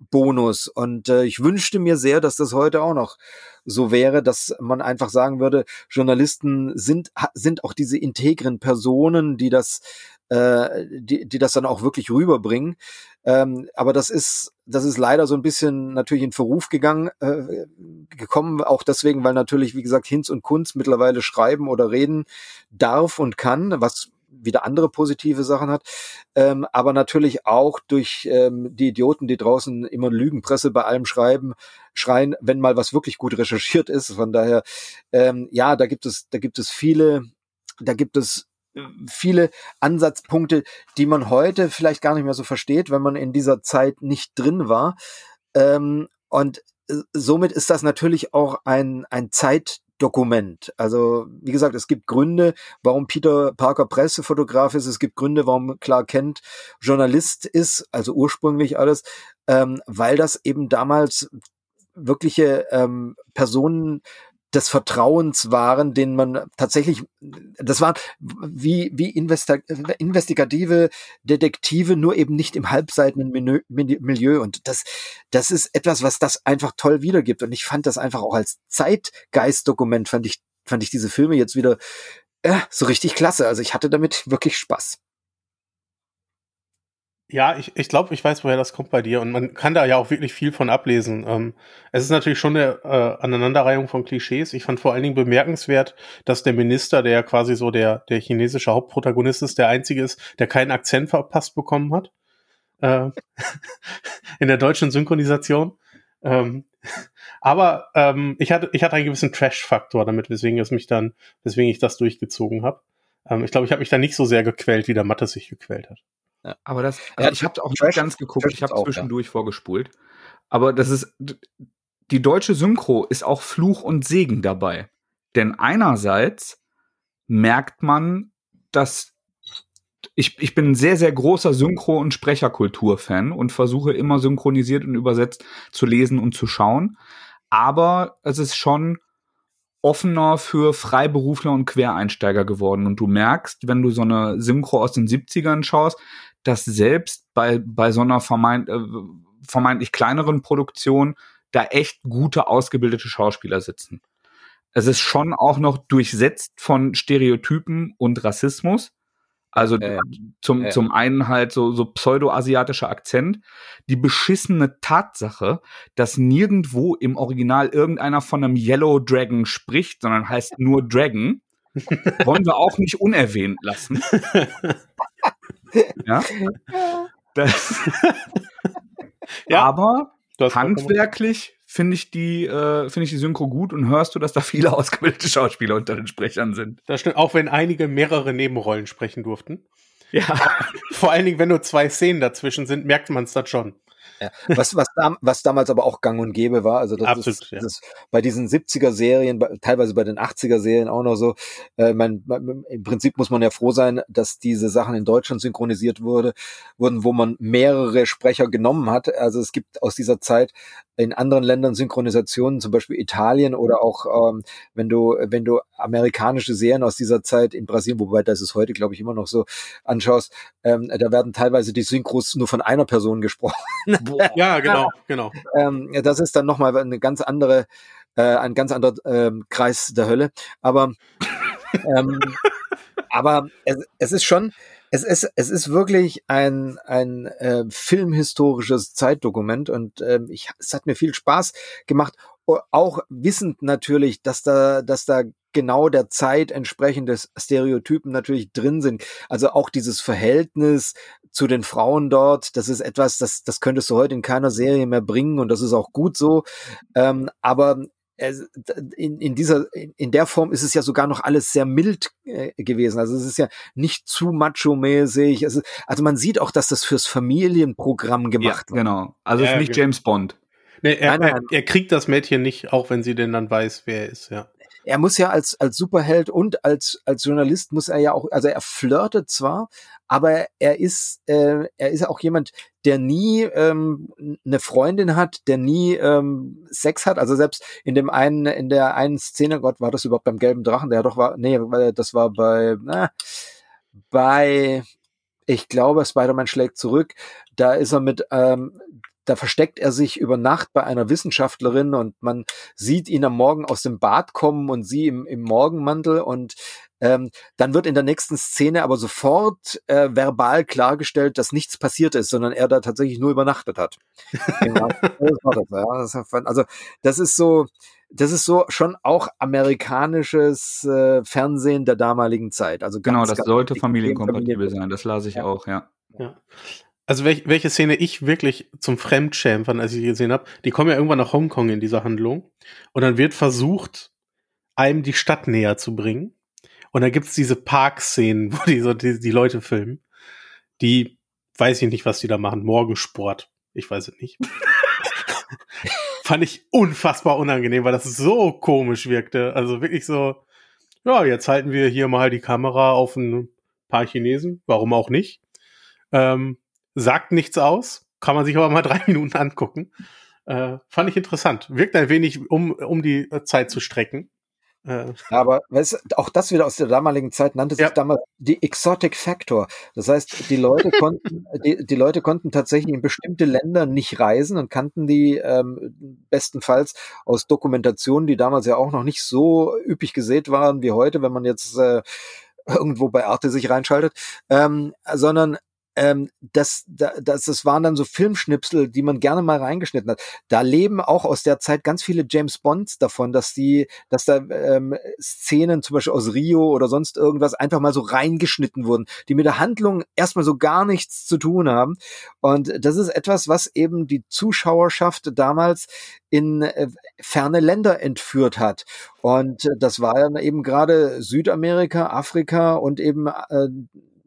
Vertrauensbonus. Und äh, ich wünschte mir sehr, dass das heute auch noch so wäre, dass man einfach sagen würde, Journalisten sind, sind auch diese integren Personen, die das äh, die, die das dann auch wirklich rüberbringen. Ähm, aber das ist, das ist leider so ein bisschen natürlich in Verruf gegangen, äh, gekommen, auch deswegen, weil natürlich, wie gesagt, Hinz und Kunz mittlerweile schreiben oder reden darf und kann, was wieder andere positive Sachen hat, ähm, aber natürlich auch durch ähm, die Idioten, die draußen immer Lügenpresse bei allem schreiben, schreien, wenn mal was wirklich gut recherchiert ist. Von daher, ähm, ja, da gibt es, da gibt es viele, da gibt es viele Ansatzpunkte, die man heute vielleicht gar nicht mehr so versteht, wenn man in dieser Zeit nicht drin war. Ähm, und äh, somit ist das natürlich auch ein, ein Zeitdokument. Also, wie gesagt, es gibt Gründe, warum Peter Parker Pressefotograf ist. Es gibt Gründe, warum Clark Kent Journalist ist, also ursprünglich alles, ähm, weil das eben damals wirkliche ähm, Personen des Vertrauens waren, den man tatsächlich, das war wie, wie investigative Detektive, nur eben nicht im halbseitigen Milieu. Und das, das ist etwas, was das einfach toll wiedergibt. Und ich fand das einfach auch als Zeitgeistdokument, fand ich, fand ich diese Filme jetzt wieder äh, so richtig klasse. Also ich hatte damit wirklich Spaß. Ja, ich, ich glaube, ich weiß, woher das kommt bei dir und man kann da ja auch wirklich viel von ablesen. Ähm, es ist natürlich schon eine äh, Aneinanderreihung von Klischees. Ich fand vor allen Dingen bemerkenswert, dass der Minister, der quasi so der, der chinesische Hauptprotagonist ist, der einzige ist, der keinen Akzent verpasst bekommen hat. Äh, in der deutschen Synchronisation. Ähm, aber ähm, ich hatte ich hatte einen gewissen Trash-Faktor damit, weswegen es mich dann, weswegen ich das durchgezogen habe. Ähm, ich glaube, ich habe mich da nicht so sehr gequält, wie der Mathe sich gequält hat. Ja. Aber das, also ja, ich habe auch nicht ganz geguckt, ich habe zwischendurch ja. vorgespult. Aber das ist, die deutsche Synchro ist auch Fluch und Segen dabei. Denn einerseits merkt man, dass ich, ich bin ein sehr, sehr großer Synchro- und Sprecherkultur-Fan und versuche immer synchronisiert und übersetzt zu lesen und zu schauen. Aber es ist schon offener für Freiberufler und Quereinsteiger geworden. Und du merkst, wenn du so eine Synchro aus den 70ern schaust, dass selbst bei, bei so einer vermeint, äh, vermeintlich kleineren Produktion da echt gute, ausgebildete Schauspieler sitzen. Es ist schon auch noch durchsetzt von Stereotypen und Rassismus, Also äh, zum, äh. zum einen halt so, so pseudo-asiatischer Akzent. Die beschissene Tatsache, dass nirgendwo im Original irgendeiner von einem Yellow Dragon spricht, sondern heißt nur Dragon, wollen wir auch nicht unerwähnt lassen. ja. Das, ja. Aber handwerklich finde ich die äh, finde ich die Synchro gut und hörst du, dass da viele ausgebildete Schauspieler unter den Sprechern sind. Das stimmt, auch wenn einige mehrere Nebenrollen sprechen durften. Ja. Vor allen Dingen, wenn nur zwei Szenen dazwischen sind, merkt man es dann schon. Ja. Was, was, da, was damals aber auch gang und gäbe war, also das Absolut, ist, ja. das bei diesen 70er-Serien, teilweise bei den 80er-Serien auch noch so, äh, man, man, im Prinzip muss man ja froh sein, dass diese Sachen in Deutschland synchronisiert wurde, wurden, wo man mehrere Sprecher genommen hat. Also es gibt aus dieser Zeit in anderen Ländern Synchronisationen, zum Beispiel Italien oder auch ähm, wenn du wenn du amerikanische Serien aus dieser Zeit in Brasilien, wobei das ist heute glaube ich immer noch so anschaust, ähm, da werden teilweise die Synchros nur von einer Person gesprochen. ja, genau, genau. Ähm, das ist dann nochmal eine ganz andere äh, ein ganz anderer ähm, Kreis der Hölle. Aber ähm, aber es, es ist schon es ist, es ist wirklich ein, ein äh, filmhistorisches Zeitdokument und ähm, ich, es hat mir viel Spaß gemacht, auch wissend natürlich, dass da, dass da genau der Zeit entsprechende Stereotypen natürlich drin sind. Also auch dieses Verhältnis zu den Frauen dort, das ist etwas, das, das könntest du heute in keiner Serie mehr bringen und das ist auch gut so. Ähm, aber in, in dieser, in der Form ist es ja sogar noch alles sehr mild äh, gewesen. Also es ist ja nicht zu macho-mäßig. Also, also man sieht auch, dass das fürs Familienprogramm gemacht ja, Genau. Also ja, es ist nicht genau. James Bond. Nee, er, nein, nein. Er, er, kriegt das Mädchen nicht, auch wenn sie denn dann weiß, wer er ist, ja. Er muss ja als, als Superheld und als, als Journalist muss er ja auch, also er flirtet zwar, aber er ist, äh, er ist auch jemand, der nie ähm, eine Freundin hat, der nie ähm, Sex hat. Also selbst in dem einen, in der einen Szene, Gott, war das überhaupt beim gelben Drachen? Der doch war, nee, das war bei, na, bei, ich glaube, Spider-Man schlägt zurück. Da ist er mit, ähm, da versteckt er sich über Nacht bei einer Wissenschaftlerin und man sieht ihn am Morgen aus dem Bad kommen und sie im, im Morgenmantel und ähm, dann wird in der nächsten Szene aber sofort äh, verbal klargestellt, dass nichts passiert ist, sondern er da tatsächlich nur übernachtet hat. Genau. also das ist so, das ist so schon auch amerikanisches äh, Fernsehen der damaligen Zeit. Also genau, ganz, genau, das sollte familienkompatibel sein. Das las ich ja. auch, ja. ja. Also welch, welche Szene ich wirklich zum Fremdschämen fand, als ich gesehen habe, die kommen ja irgendwann nach Hongkong in dieser Handlung und dann wird versucht, einem die Stadt näher zu bringen. Und da gibt's diese Parkszenen, wo die so die, die Leute filmen. Die weiß ich nicht, was die da machen. Morgensport. Ich weiß es nicht. Fand ich unfassbar unangenehm, weil das so komisch wirkte. Also wirklich so, ja, jetzt halten wir hier mal die Kamera auf ein paar Chinesen. Warum auch nicht? Ähm, sagt nichts aus, kann man sich aber mal drei Minuten angucken. Äh, fand ich interessant. Wirkt ein wenig, um, um die Zeit zu strecken. Äh. Aber weißt, auch das wieder aus der damaligen Zeit nannte sich ja. damals die Exotic Factor. Das heißt, die Leute konnten, die, die Leute konnten tatsächlich in bestimmte Länder nicht reisen und kannten die ähm, bestenfalls aus Dokumentationen, die damals ja auch noch nicht so üppig gesät waren wie heute, wenn man jetzt äh, irgendwo bei Arte sich reinschaltet, ähm, sondern ähm, das, das, das waren dann so Filmschnipsel, die man gerne mal reingeschnitten hat. Da leben auch aus der Zeit ganz viele James Bonds davon, dass die, dass da ähm, Szenen zum Beispiel aus Rio oder sonst irgendwas einfach mal so reingeschnitten wurden, die mit der Handlung erstmal so gar nichts zu tun haben. Und das ist etwas, was eben die Zuschauerschaft damals in äh, ferne Länder entführt hat. Und das war dann eben gerade Südamerika, Afrika und eben äh,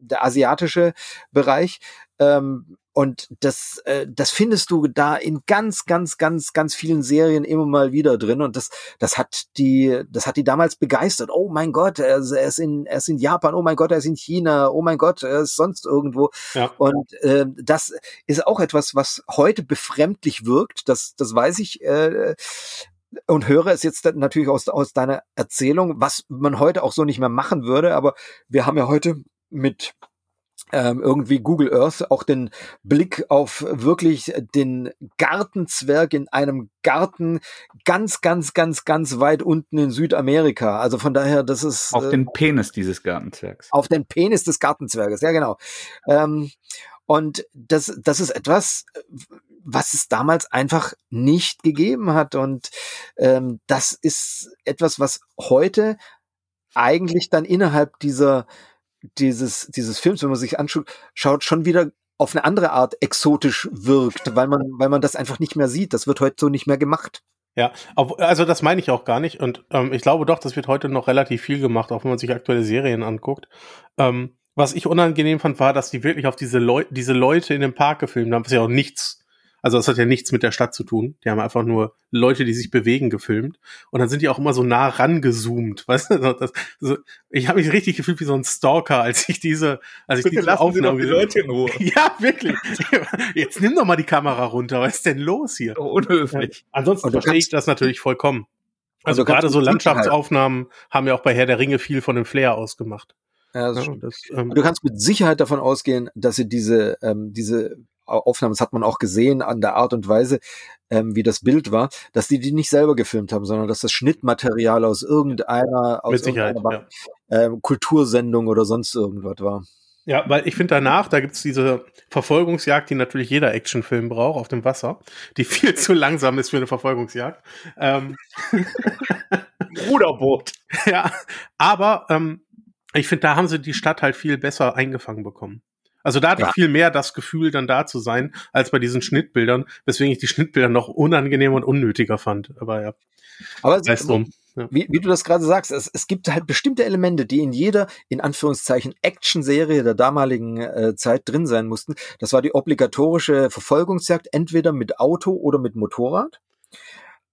der asiatische Bereich. Ähm, und das, äh, das findest du da in ganz, ganz, ganz, ganz vielen Serien immer mal wieder drin. Und das, das hat die, das hat die damals begeistert. Oh mein Gott, er ist, er ist in, er ist in Japan. Oh mein Gott, er ist in China. Oh mein Gott, er ist sonst irgendwo. Ja. Und äh, das ist auch etwas, was heute befremdlich wirkt. Das, das weiß ich. Äh, und höre es jetzt natürlich aus, aus deiner Erzählung, was man heute auch so nicht mehr machen würde. Aber wir haben ja heute mit ähm, irgendwie Google Earth auch den Blick auf wirklich den Gartenzwerg in einem Garten ganz, ganz, ganz, ganz weit unten in Südamerika. Also von daher, das ist auf äh, den Penis dieses Gartenzwergs. Auf den Penis des Gartenzwerges, ja genau. Ähm, und das, das ist etwas, was es damals einfach nicht gegeben hat. Und ähm, das ist etwas, was heute eigentlich dann innerhalb dieser dieses, dieses Films, wenn man sich anschaut, schaut schon wieder auf eine andere Art exotisch wirkt, weil man, weil man das einfach nicht mehr sieht. Das wird heute so nicht mehr gemacht. Ja, also das meine ich auch gar nicht. Und ähm, ich glaube doch, das wird heute noch relativ viel gemacht, auch wenn man sich aktuelle Serien anguckt. Ähm, was ich unangenehm fand, war, dass die wirklich auf diese, Leu diese Leute in dem Park gefilmt haben, was ja auch nichts also das hat ja nichts mit der Stadt zu tun. Die haben einfach nur Leute, die sich bewegen, gefilmt. Und dann sind die auch immer so nah rangezoomt. Weißt du, das, so, ich habe mich richtig gefühlt wie so ein Stalker, als ich diese, als ich Bitte diese Aufnahme die Leute in Ruhe. Ja, wirklich. Jetzt nimm doch mal die Kamera runter. Was ist denn los hier? Oh, unhöflich. Ja. Ansonsten verstehe ich das natürlich vollkommen. Also, also gerade so Landschaftsaufnahmen haben ja auch bei Herr der Ringe viel von dem Flair ausgemacht. Ja, das ja, das, ähm, du kannst mit Sicherheit davon ausgehen, dass sie diese, ähm, diese Aufnahmen, das hat man auch gesehen an der Art und Weise, ähm, wie das Bild war, dass die die nicht selber gefilmt haben, sondern dass das Schnittmaterial aus irgendeiner, aus irgendeiner ja. ähm, Kultursendung oder sonst irgendwas war. Ja, weil ich finde danach, da gibt's diese Verfolgungsjagd, die natürlich jeder Actionfilm braucht auf dem Wasser, die viel zu langsam ist für eine Verfolgungsjagd. Ähm, Ruderboot. Ja, aber ähm, ich finde, da haben sie die Stadt halt viel besser eingefangen bekommen. Also da hatte ja. ich viel mehr das Gefühl, dann da zu sein, als bei diesen Schnittbildern, weswegen ich die Schnittbilder noch unangenehmer und unnötiger fand. Aber ja. Aber es, drum. Ja. Wie, wie du das gerade sagst, es, es gibt halt bestimmte Elemente, die in jeder, in Anführungszeichen, Action-Serie der damaligen äh, Zeit drin sein mussten. Das war die obligatorische Verfolgungsjagd, entweder mit Auto oder mit Motorrad.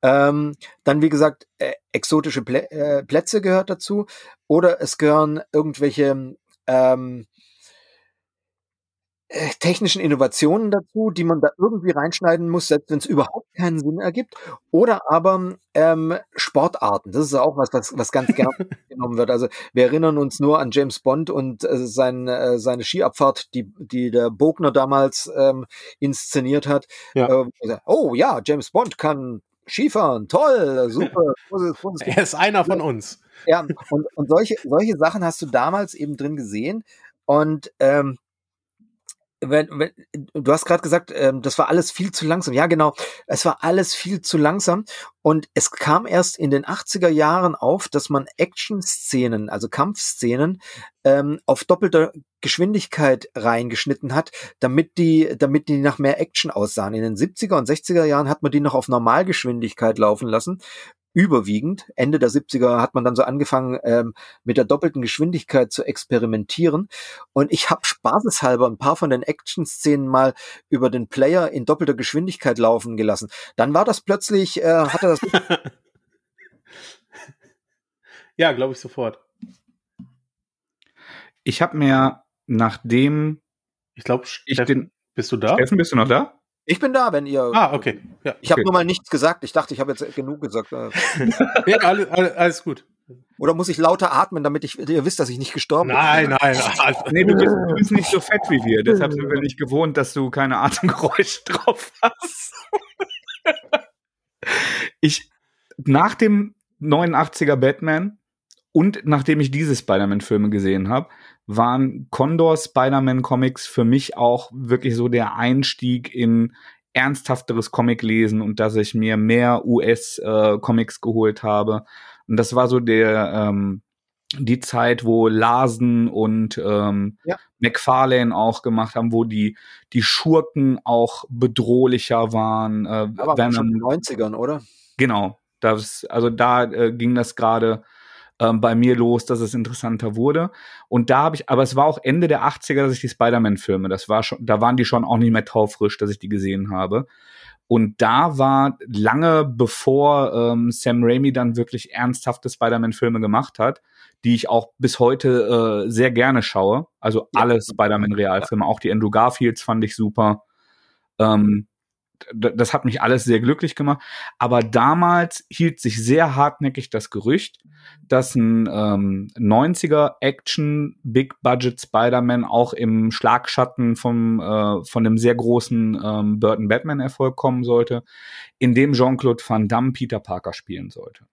Ähm, dann, wie gesagt, äh, exotische Plä äh, Plätze gehört dazu. Oder es gehören irgendwelche ähm, äh, technischen Innovationen dazu, die man da irgendwie reinschneiden muss, selbst wenn es überhaupt keinen Sinn ergibt. Oder aber ähm, Sportarten. Das ist auch was, was, was ganz gerne genommen wird. Also wir erinnern uns nur an James Bond und äh, sein, äh, seine Skiabfahrt, die, die der Bogner damals ähm, inszeniert hat. Ja. Äh, oh ja, James Bond kann Skifahren, toll, super. er ist einer von uns. Ja, und, und solche, solche Sachen hast du damals eben drin gesehen. Und ähm, wenn, wenn, du hast gerade gesagt, ähm, das war alles viel zu langsam. Ja, genau. Es war alles viel zu langsam. Und es kam erst in den 80er Jahren auf, dass man Action-Szenen, also Kampfszenen, ähm, auf doppelter Geschwindigkeit reingeschnitten hat, damit die, damit die nach mehr Action aussahen. In den 70er und 60er Jahren hat man die noch auf Normalgeschwindigkeit laufen lassen überwiegend. Ende der 70er hat man dann so angefangen, ähm, mit der doppelten Geschwindigkeit zu experimentieren. Und ich habe spaßeshalber ein paar von den Action-Szenen mal über den Player in doppelter Geschwindigkeit laufen gelassen. Dann war das plötzlich, äh, hatte das. ja, glaube ich sofort. Ich habe mir nachdem ich glaube, ich den bist du da? Steffen, bist du noch da? Ich bin da, wenn ihr. Ah, okay. Ja, ich habe okay. nur mal nichts gesagt. Ich dachte, ich habe jetzt genug gesagt. Äh. ja, alles, alles, gut. Oder muss ich lauter atmen, damit ich, ihr wisst, dass ich nicht gestorben nein, bin? Nein, nein. nee, du bist, du bist, nicht so fett wie wir. Deshalb sind wir nicht gewohnt, dass du keine Atemgeräusche drauf hast. ich, nach dem 89er Batman und nachdem ich diese Spider-Man-Filme gesehen habe, waren Condor Spider-Man Comics für mich auch wirklich so der Einstieg in ernsthafteres Comic-Lesen und dass ich mir mehr US-Comics äh, geholt habe. Und das war so der ähm, die Zeit, wo Larsen und ähm, ja. McFarlane auch gemacht haben, wo die die Schurken auch bedrohlicher waren. Äh, Aber schon in den 90ern, oder? Genau. Das, also da äh, ging das gerade ähm, bei mir los, dass es interessanter wurde. Und da habe ich, aber es war auch Ende der 80er, dass ich die Spider-Man-Filme, das war schon, da waren die schon auch nicht mehr taufrisch, dass ich die gesehen habe. Und da war lange bevor ähm, Sam Raimi dann wirklich ernsthafte Spider-Man-Filme gemacht hat, die ich auch bis heute äh, sehr gerne schaue. Also alle Spider-Man-Realfilme, auch die Andrew Garfields fand ich super. Ähm, das hat mich alles sehr glücklich gemacht. Aber damals hielt sich sehr hartnäckig das Gerücht, dass ein ähm, 90er Action Big Budget Spider-Man auch im Schlagschatten vom äh, von dem sehr großen ähm, Burton Batman Erfolg kommen sollte, in dem Jean-Claude Van Damme Peter Parker spielen sollte.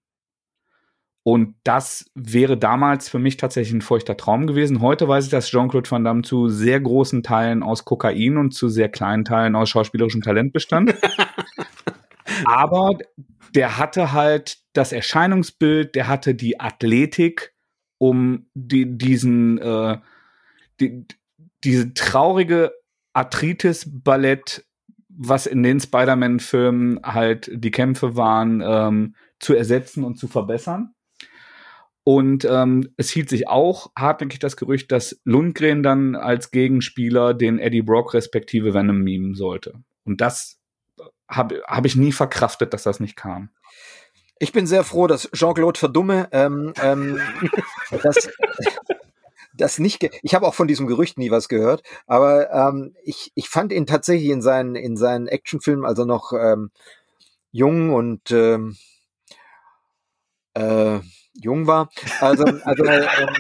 Und das wäre damals für mich tatsächlich ein feuchter Traum gewesen. Heute weiß ich, dass Jean-Claude Van Damme zu sehr großen Teilen aus Kokain und zu sehr kleinen Teilen aus schauspielerischem Talent bestand. Aber der hatte halt das Erscheinungsbild, der hatte die Athletik, um die, diesen, äh, die, diese traurige Arthritis-Ballett, was in den Spider-Man-Filmen halt die Kämpfe waren, ähm, zu ersetzen und zu verbessern. Und ähm, es hielt sich auch hartnäckig das Gerücht, dass Lundgren dann als Gegenspieler den Eddie Brock respektive Venom mimen sollte. Und das habe hab ich nie verkraftet, dass das nicht kam. Ich bin sehr froh, dass Jean-Claude Verdumme ähm, ähm, das, das nicht. ich habe auch von diesem Gerücht nie was gehört, aber ähm, ich, ich fand ihn tatsächlich in seinen in seinen Actionfilmen, also noch ähm, jung und ähm, äh, jung war. Also, also ähm,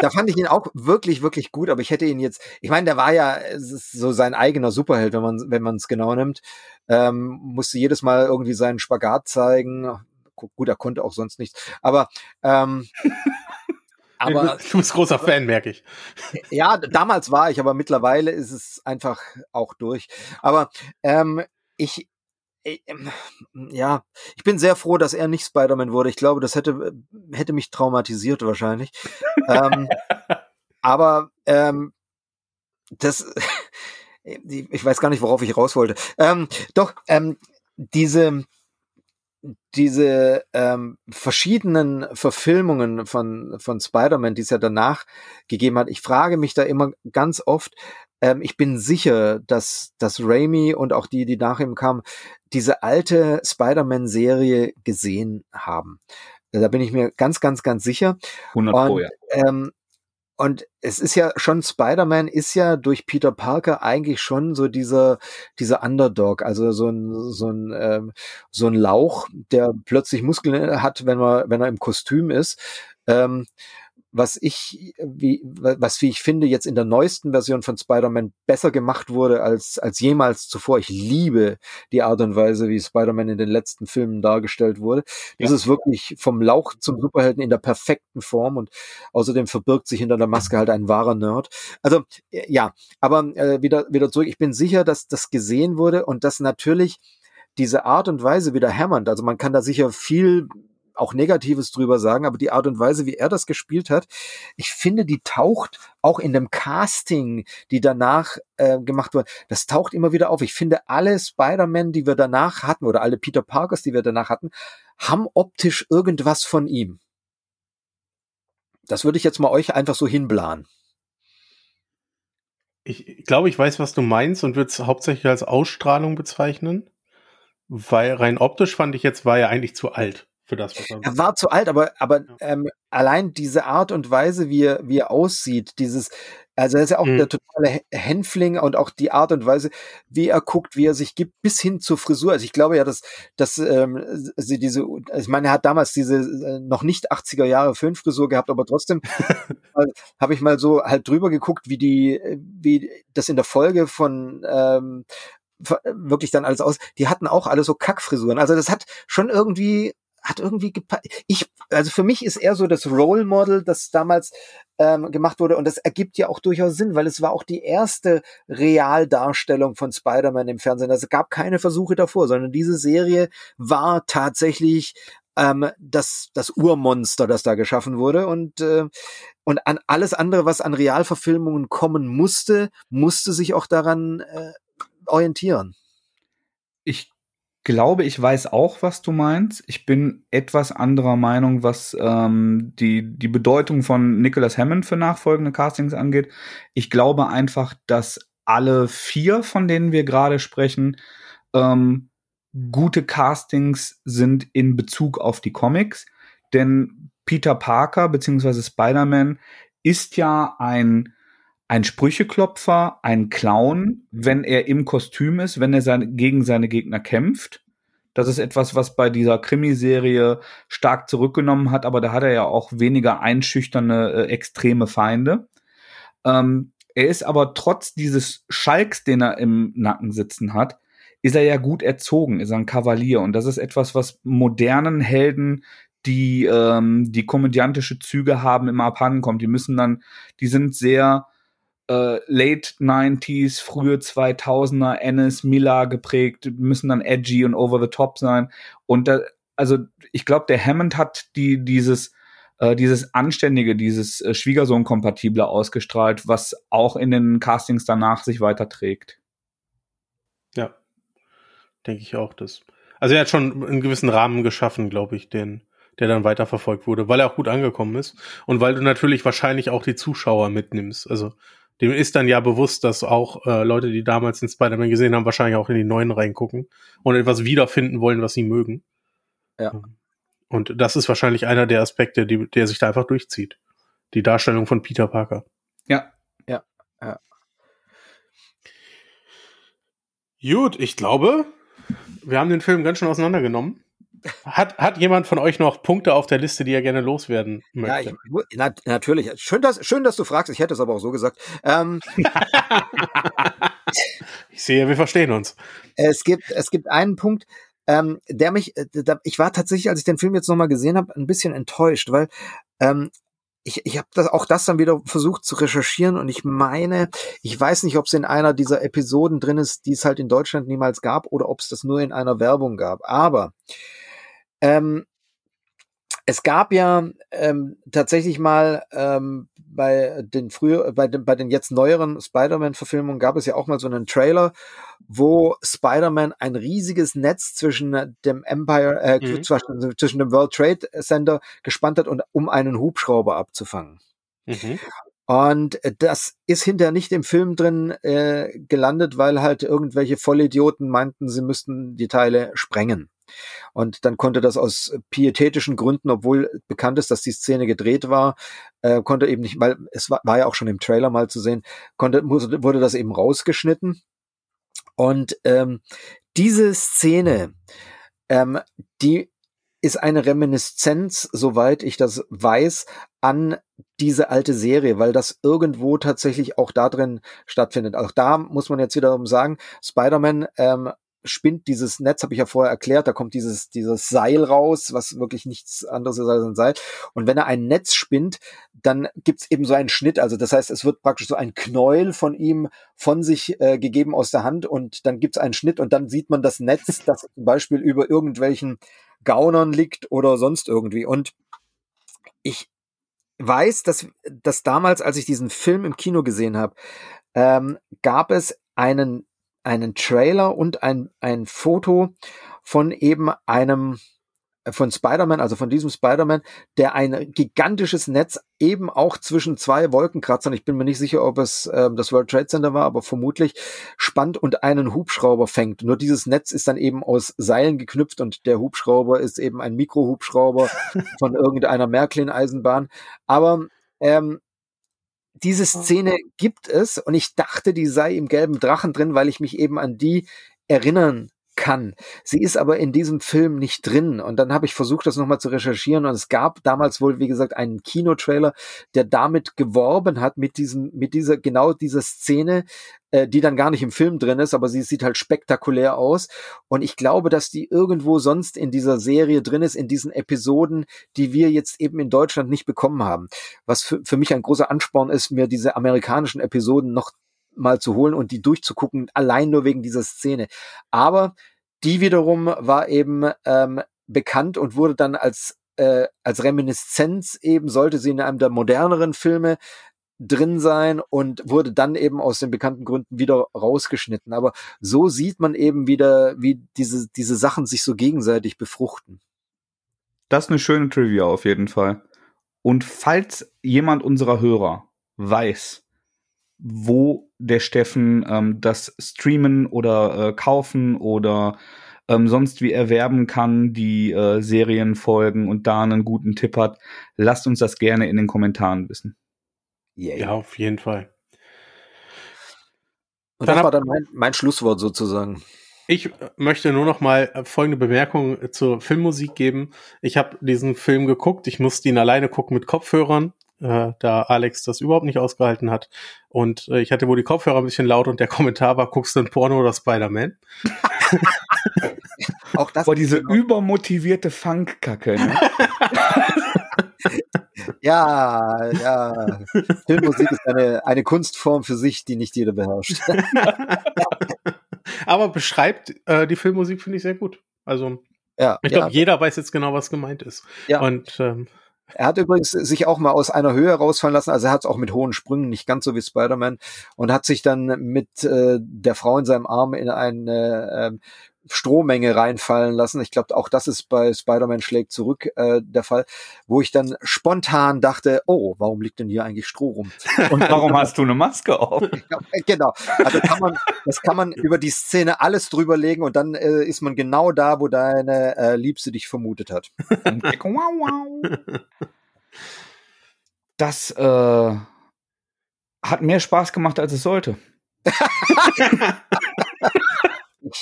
da fand ich ihn auch wirklich, wirklich gut, aber ich hätte ihn jetzt, ich meine, der war ja so sein eigener Superheld, wenn man wenn man es genau nimmt. Ähm, musste jedes Mal irgendwie seinen Spagat zeigen. Gut, er konnte auch sonst nichts. Aber ähm, aber du bist großer Fan, merke ich. Ja, damals war ich, aber mittlerweile ist es einfach auch durch. Aber ähm, ich, ja, ich bin sehr froh, dass er nicht Spider-Man wurde. Ich glaube, das hätte, hätte mich traumatisiert wahrscheinlich. ähm, aber ähm, das, ich weiß gar nicht, worauf ich raus wollte. Ähm, doch, ähm, diese, diese ähm, verschiedenen Verfilmungen von, von Spider-Man, die es ja danach gegeben hat, ich frage mich da immer ganz oft, ähm, ich bin sicher, dass, dass Raimi und auch die, die nach ihm kamen, diese alte Spider-Man-Serie gesehen haben. Da bin ich mir ganz, ganz, ganz sicher. 100 Pro, und, ja. ähm, und es ist ja schon, Spider-Man ist ja durch Peter Parker eigentlich schon so dieser, dieser Underdog, also so ein, so ein, ähm, so ein Lauch, der plötzlich Muskeln hat, wenn er, wenn er im Kostüm ist. Ähm, was ich, wie, was wie ich finde, jetzt in der neuesten Version von Spider-Man besser gemacht wurde als, als jemals zuvor. Ich liebe die Art und Weise, wie Spider-Man in den letzten Filmen dargestellt wurde. Das ja. ist wirklich vom Lauch zum Superhelden in der perfekten Form und außerdem verbirgt sich hinter der Maske halt ein wahrer Nerd. Also, ja, aber äh, wieder, wieder zurück. Ich bin sicher, dass das gesehen wurde und dass natürlich diese Art und Weise wieder hämmernd. Also man kann da sicher viel auch Negatives drüber sagen, aber die Art und Weise, wie er das gespielt hat, ich finde, die taucht auch in dem Casting, die danach äh, gemacht wurde, das taucht immer wieder auf. Ich finde, alle Spider-Man, die wir danach hatten, oder alle Peter Parkers, die wir danach hatten, haben optisch irgendwas von ihm. Das würde ich jetzt mal euch einfach so hinblahen. Ich glaube, ich weiß, was du meinst und würde es hauptsächlich als Ausstrahlung bezeichnen. Weil rein optisch fand ich jetzt, war er eigentlich zu alt für das, was er, er war zu alt, aber, aber ja. ähm, allein diese Art und Weise, wie er, wie er aussieht, dieses, also er ist ja auch mhm. der totale Hänfling und auch die Art und Weise, wie er guckt, wie er sich gibt, bis hin zur Frisur. Also ich glaube ja, dass, dass ähm, sie diese, ich meine, er hat damals diese äh, noch nicht 80er Jahre Föhnfrisur gehabt, aber trotzdem habe ich mal so halt drüber geguckt, wie die, wie das in der Folge von ähm, wirklich dann alles aus. Die hatten auch alle so Kackfrisuren. Also das hat schon irgendwie hat irgendwie gepasst. Ich, also für mich ist er so das Role Model, das damals ähm, gemacht wurde und das ergibt ja auch durchaus Sinn, weil es war auch die erste Realdarstellung von Spider-Man im Fernsehen. Also es gab keine Versuche davor, sondern diese Serie war tatsächlich ähm, das, das Urmonster, das da geschaffen wurde und, äh, und an alles andere, was an Realverfilmungen kommen musste, musste sich auch daran äh, orientieren. Ich glaube, ich weiß auch, was du meinst. Ich bin etwas anderer Meinung, was ähm, die, die Bedeutung von Nicholas Hammond für nachfolgende Castings angeht. Ich glaube einfach, dass alle vier, von denen wir gerade sprechen, ähm, gute Castings sind in Bezug auf die Comics. Denn Peter Parker bzw. Spider-Man ist ja ein ein Sprücheklopfer, ein Clown, wenn er im Kostüm ist, wenn er seine, gegen seine Gegner kämpft. Das ist etwas, was bei dieser Krimiserie stark zurückgenommen hat, aber da hat er ja auch weniger einschüchternde, äh, extreme Feinde. Ähm, er ist aber trotz dieses Schalks, den er im Nacken sitzen hat, ist er ja gut erzogen, ist er ein Kavalier. Und das ist etwas, was modernen Helden, die ähm, die komödiantische Züge haben, immer abhanden kommt. Die müssen dann, die sind sehr äh, Late 90s, frühe 2000er, Ennis, Miller geprägt, müssen dann edgy und over the top sein. Und da, also ich glaube, der Hammond hat die dieses äh, dieses anständige, dieses äh, Schwiegersohn-kompatible ausgestrahlt, was auch in den Castings danach sich weiterträgt. Ja, denke ich auch. Das. Also er hat schon einen gewissen Rahmen geschaffen, glaube ich, den der dann weiterverfolgt wurde, weil er auch gut angekommen ist und weil du natürlich wahrscheinlich auch die Zuschauer mitnimmst. Also dem ist dann ja bewusst, dass auch äh, Leute, die damals den Spider-Man gesehen haben, wahrscheinlich auch in die neuen reingucken und etwas wiederfinden wollen, was sie mögen. Ja. Und das ist wahrscheinlich einer der Aspekte, die, der sich da einfach durchzieht. Die Darstellung von Peter Parker. Ja. Ja. Ja. Gut, ich glaube, wir haben den Film ganz schön auseinandergenommen. Hat, hat jemand von euch noch Punkte auf der Liste, die er gerne loswerden möchte? Ja, ich, na, natürlich. Schön dass, schön, dass du fragst. Ich hätte es aber auch so gesagt. Ähm, ich sehe, wir verstehen uns. Es gibt, es gibt einen Punkt, ähm, der mich, äh, da, ich war tatsächlich, als ich den Film jetzt nochmal gesehen habe, ein bisschen enttäuscht, weil ähm, ich, ich habe das, auch das dann wieder versucht zu recherchieren und ich meine, ich weiß nicht, ob es in einer dieser Episoden drin ist, die es halt in Deutschland niemals gab oder ob es das nur in einer Werbung gab. Aber ähm, es gab ja ähm, tatsächlich mal ähm, bei den früher, bei den, bei den jetzt neueren Spider-Man-Verfilmungen gab es ja auch mal so einen Trailer, wo Spider-Man ein riesiges Netz zwischen dem Empire, äh, mhm. zwischen, zwischen dem World Trade Center gespannt hat und um einen Hubschrauber abzufangen. Mhm. Und das ist hinterher nicht im Film drin äh, gelandet, weil halt irgendwelche Vollidioten meinten, sie müssten die Teile sprengen. Und dann konnte das aus pietätischen Gründen, obwohl bekannt ist, dass die Szene gedreht war, äh, konnte eben nicht, weil es war, war ja auch schon im Trailer mal zu sehen, konnte, wurde das eben rausgeschnitten. Und ähm, diese Szene, ähm, die ist eine Reminiszenz, soweit ich das weiß, an diese alte Serie, weil das irgendwo tatsächlich auch da drin stattfindet. Auch da muss man jetzt wiederum sagen, Spider-Man ähm, spinnt dieses Netz, habe ich ja vorher erklärt, da kommt dieses, dieses Seil raus, was wirklich nichts anderes ist als ein Seil. Und wenn er ein Netz spinnt, dann gibt's eben so einen Schnitt. Also das heißt, es wird praktisch so ein Knäuel von ihm von sich äh, gegeben aus der Hand und dann gibt's einen Schnitt und dann sieht man das Netz, das zum Beispiel über irgendwelchen Gaunern liegt oder sonst irgendwie. Und ich weiß, dass, dass damals, als ich diesen Film im Kino gesehen habe, ähm, gab es einen einen Trailer und ein, ein Foto von eben einem äh, von Spider-Man, also von diesem Spider-Man, der ein gigantisches Netz eben auch zwischen zwei Wolkenkratzern, ich bin mir nicht sicher, ob es äh, das World Trade Center war, aber vermutlich spannt und einen Hubschrauber fängt. Nur dieses Netz ist dann eben aus Seilen geknüpft und der Hubschrauber ist eben ein Mikrohubschrauber von irgendeiner Märklin-Eisenbahn. Aber ähm, diese Szene gibt es und ich dachte, die sei im gelben Drachen drin, weil ich mich eben an die erinnern kann. Sie ist aber in diesem Film nicht drin. Und dann habe ich versucht, das nochmal zu recherchieren. Und es gab damals wohl, wie gesagt, einen Kinotrailer, der damit geworben hat, mit diesem, mit dieser, genau dieser Szene, äh, die dann gar nicht im Film drin ist, aber sie sieht halt spektakulär aus. Und ich glaube, dass die irgendwo sonst in dieser Serie drin ist, in diesen Episoden, die wir jetzt eben in Deutschland nicht bekommen haben. Was für, für mich ein großer Ansporn ist, mir diese amerikanischen Episoden noch mal zu holen und die durchzugucken, allein nur wegen dieser Szene. Aber die wiederum war eben ähm, bekannt und wurde dann als äh, als Reminiszenz eben sollte sie in einem der moderneren Filme drin sein und wurde dann eben aus den bekannten Gründen wieder rausgeschnitten. Aber so sieht man eben wieder, wie diese, diese Sachen sich so gegenseitig befruchten. Das ist eine schöne Trivia auf jeden Fall. Und falls jemand unserer Hörer weiß, wo der Steffen ähm, das streamen oder äh, kaufen oder ähm, sonst wie erwerben kann, die äh, Serien folgen und da einen guten Tipp hat, lasst uns das gerne in den Kommentaren wissen. Yeah. Ja, auf jeden Fall. Und das war dann mein, mein Schlusswort sozusagen. Ich möchte nur noch mal äh, folgende Bemerkung zur Filmmusik geben. Ich habe diesen Film geguckt. Ich musste ihn alleine gucken mit Kopfhörern, äh, da Alex das überhaupt nicht ausgehalten hat. Und äh, ich hatte wohl die Kopfhörer ein bisschen laut und der Kommentar war, guckst du ein Porno oder Spider-Man? Auch das. Boah, diese genau. übermotivierte Funkkacke. Ne? ja, ja. Filmmusik ist eine, eine Kunstform für sich, die nicht jeder beherrscht. Aber beschreibt äh, die Filmmusik, finde ich sehr gut. Also, ja, ich glaube, ja. jeder weiß jetzt genau, was gemeint ist. Ja. Und ähm, er hat übrigens sich auch mal aus einer Höhe rausfallen lassen, also er hat es auch mit hohen Sprüngen, nicht ganz so wie Spider-Man, und hat sich dann mit äh, der Frau in seinem Arm in eine äh, Strommenge reinfallen lassen. Ich glaube, auch das ist bei Spider-Man schlägt zurück äh, der Fall, wo ich dann spontan dachte, oh, warum liegt denn hier eigentlich Stroh rum? Und warum hast du eine Maske auf? genau. Also kann man, das kann man über die Szene alles drüber legen und dann äh, ist man genau da, wo deine äh, Liebste dich vermutet hat. Das äh, hat mehr Spaß gemacht, als es sollte.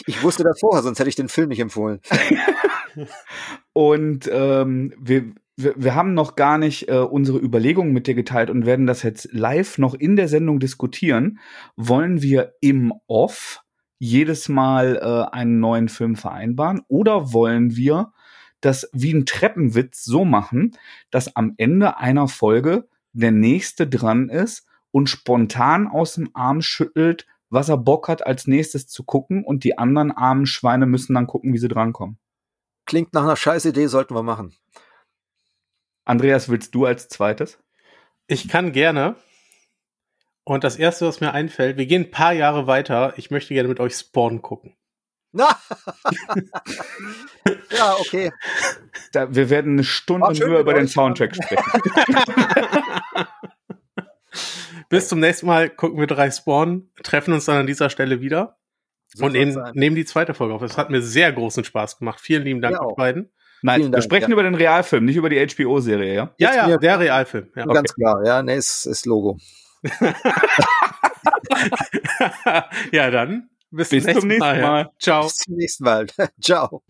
Ich, ich wusste das vorher, sonst hätte ich den Film nicht empfohlen. und ähm, wir, wir, wir haben noch gar nicht äh, unsere Überlegungen mit dir geteilt und werden das jetzt live noch in der Sendung diskutieren. Wollen wir im Off jedes Mal äh, einen neuen Film vereinbaren oder wollen wir das wie ein Treppenwitz so machen, dass am Ende einer Folge der nächste dran ist und spontan aus dem Arm schüttelt, was er Bock hat, als nächstes zu gucken und die anderen armen Schweine müssen dann gucken, wie sie drankommen. Klingt nach einer scheiß Idee, sollten wir machen. Andreas, willst du als zweites? Ich kann gerne. Und das erste, was mir einfällt, wir gehen ein paar Jahre weiter. Ich möchte gerne mit euch Spawn gucken. ja, okay. Da, wir werden eine Stunde nur über den Soundtrack sprechen. Bis zum nächsten Mal gucken wir drei Spawn, treffen uns dann an dieser Stelle wieder so und nehmen, nehmen die zweite Folge auf. Es hat mir sehr großen Spaß gemacht. Vielen lieben Dank euch beiden. Nein, Vielen wir Dank, sprechen ja. über den Realfilm, nicht über die HBO-Serie, ja? Ja, ja, der Realfilm. Ja. Ganz okay. klar, ja, ne, ist, ist Logo. ja, dann bis, bis zum nächsten Mal. Mal. Ciao. Bis zum nächsten Mal. Ciao.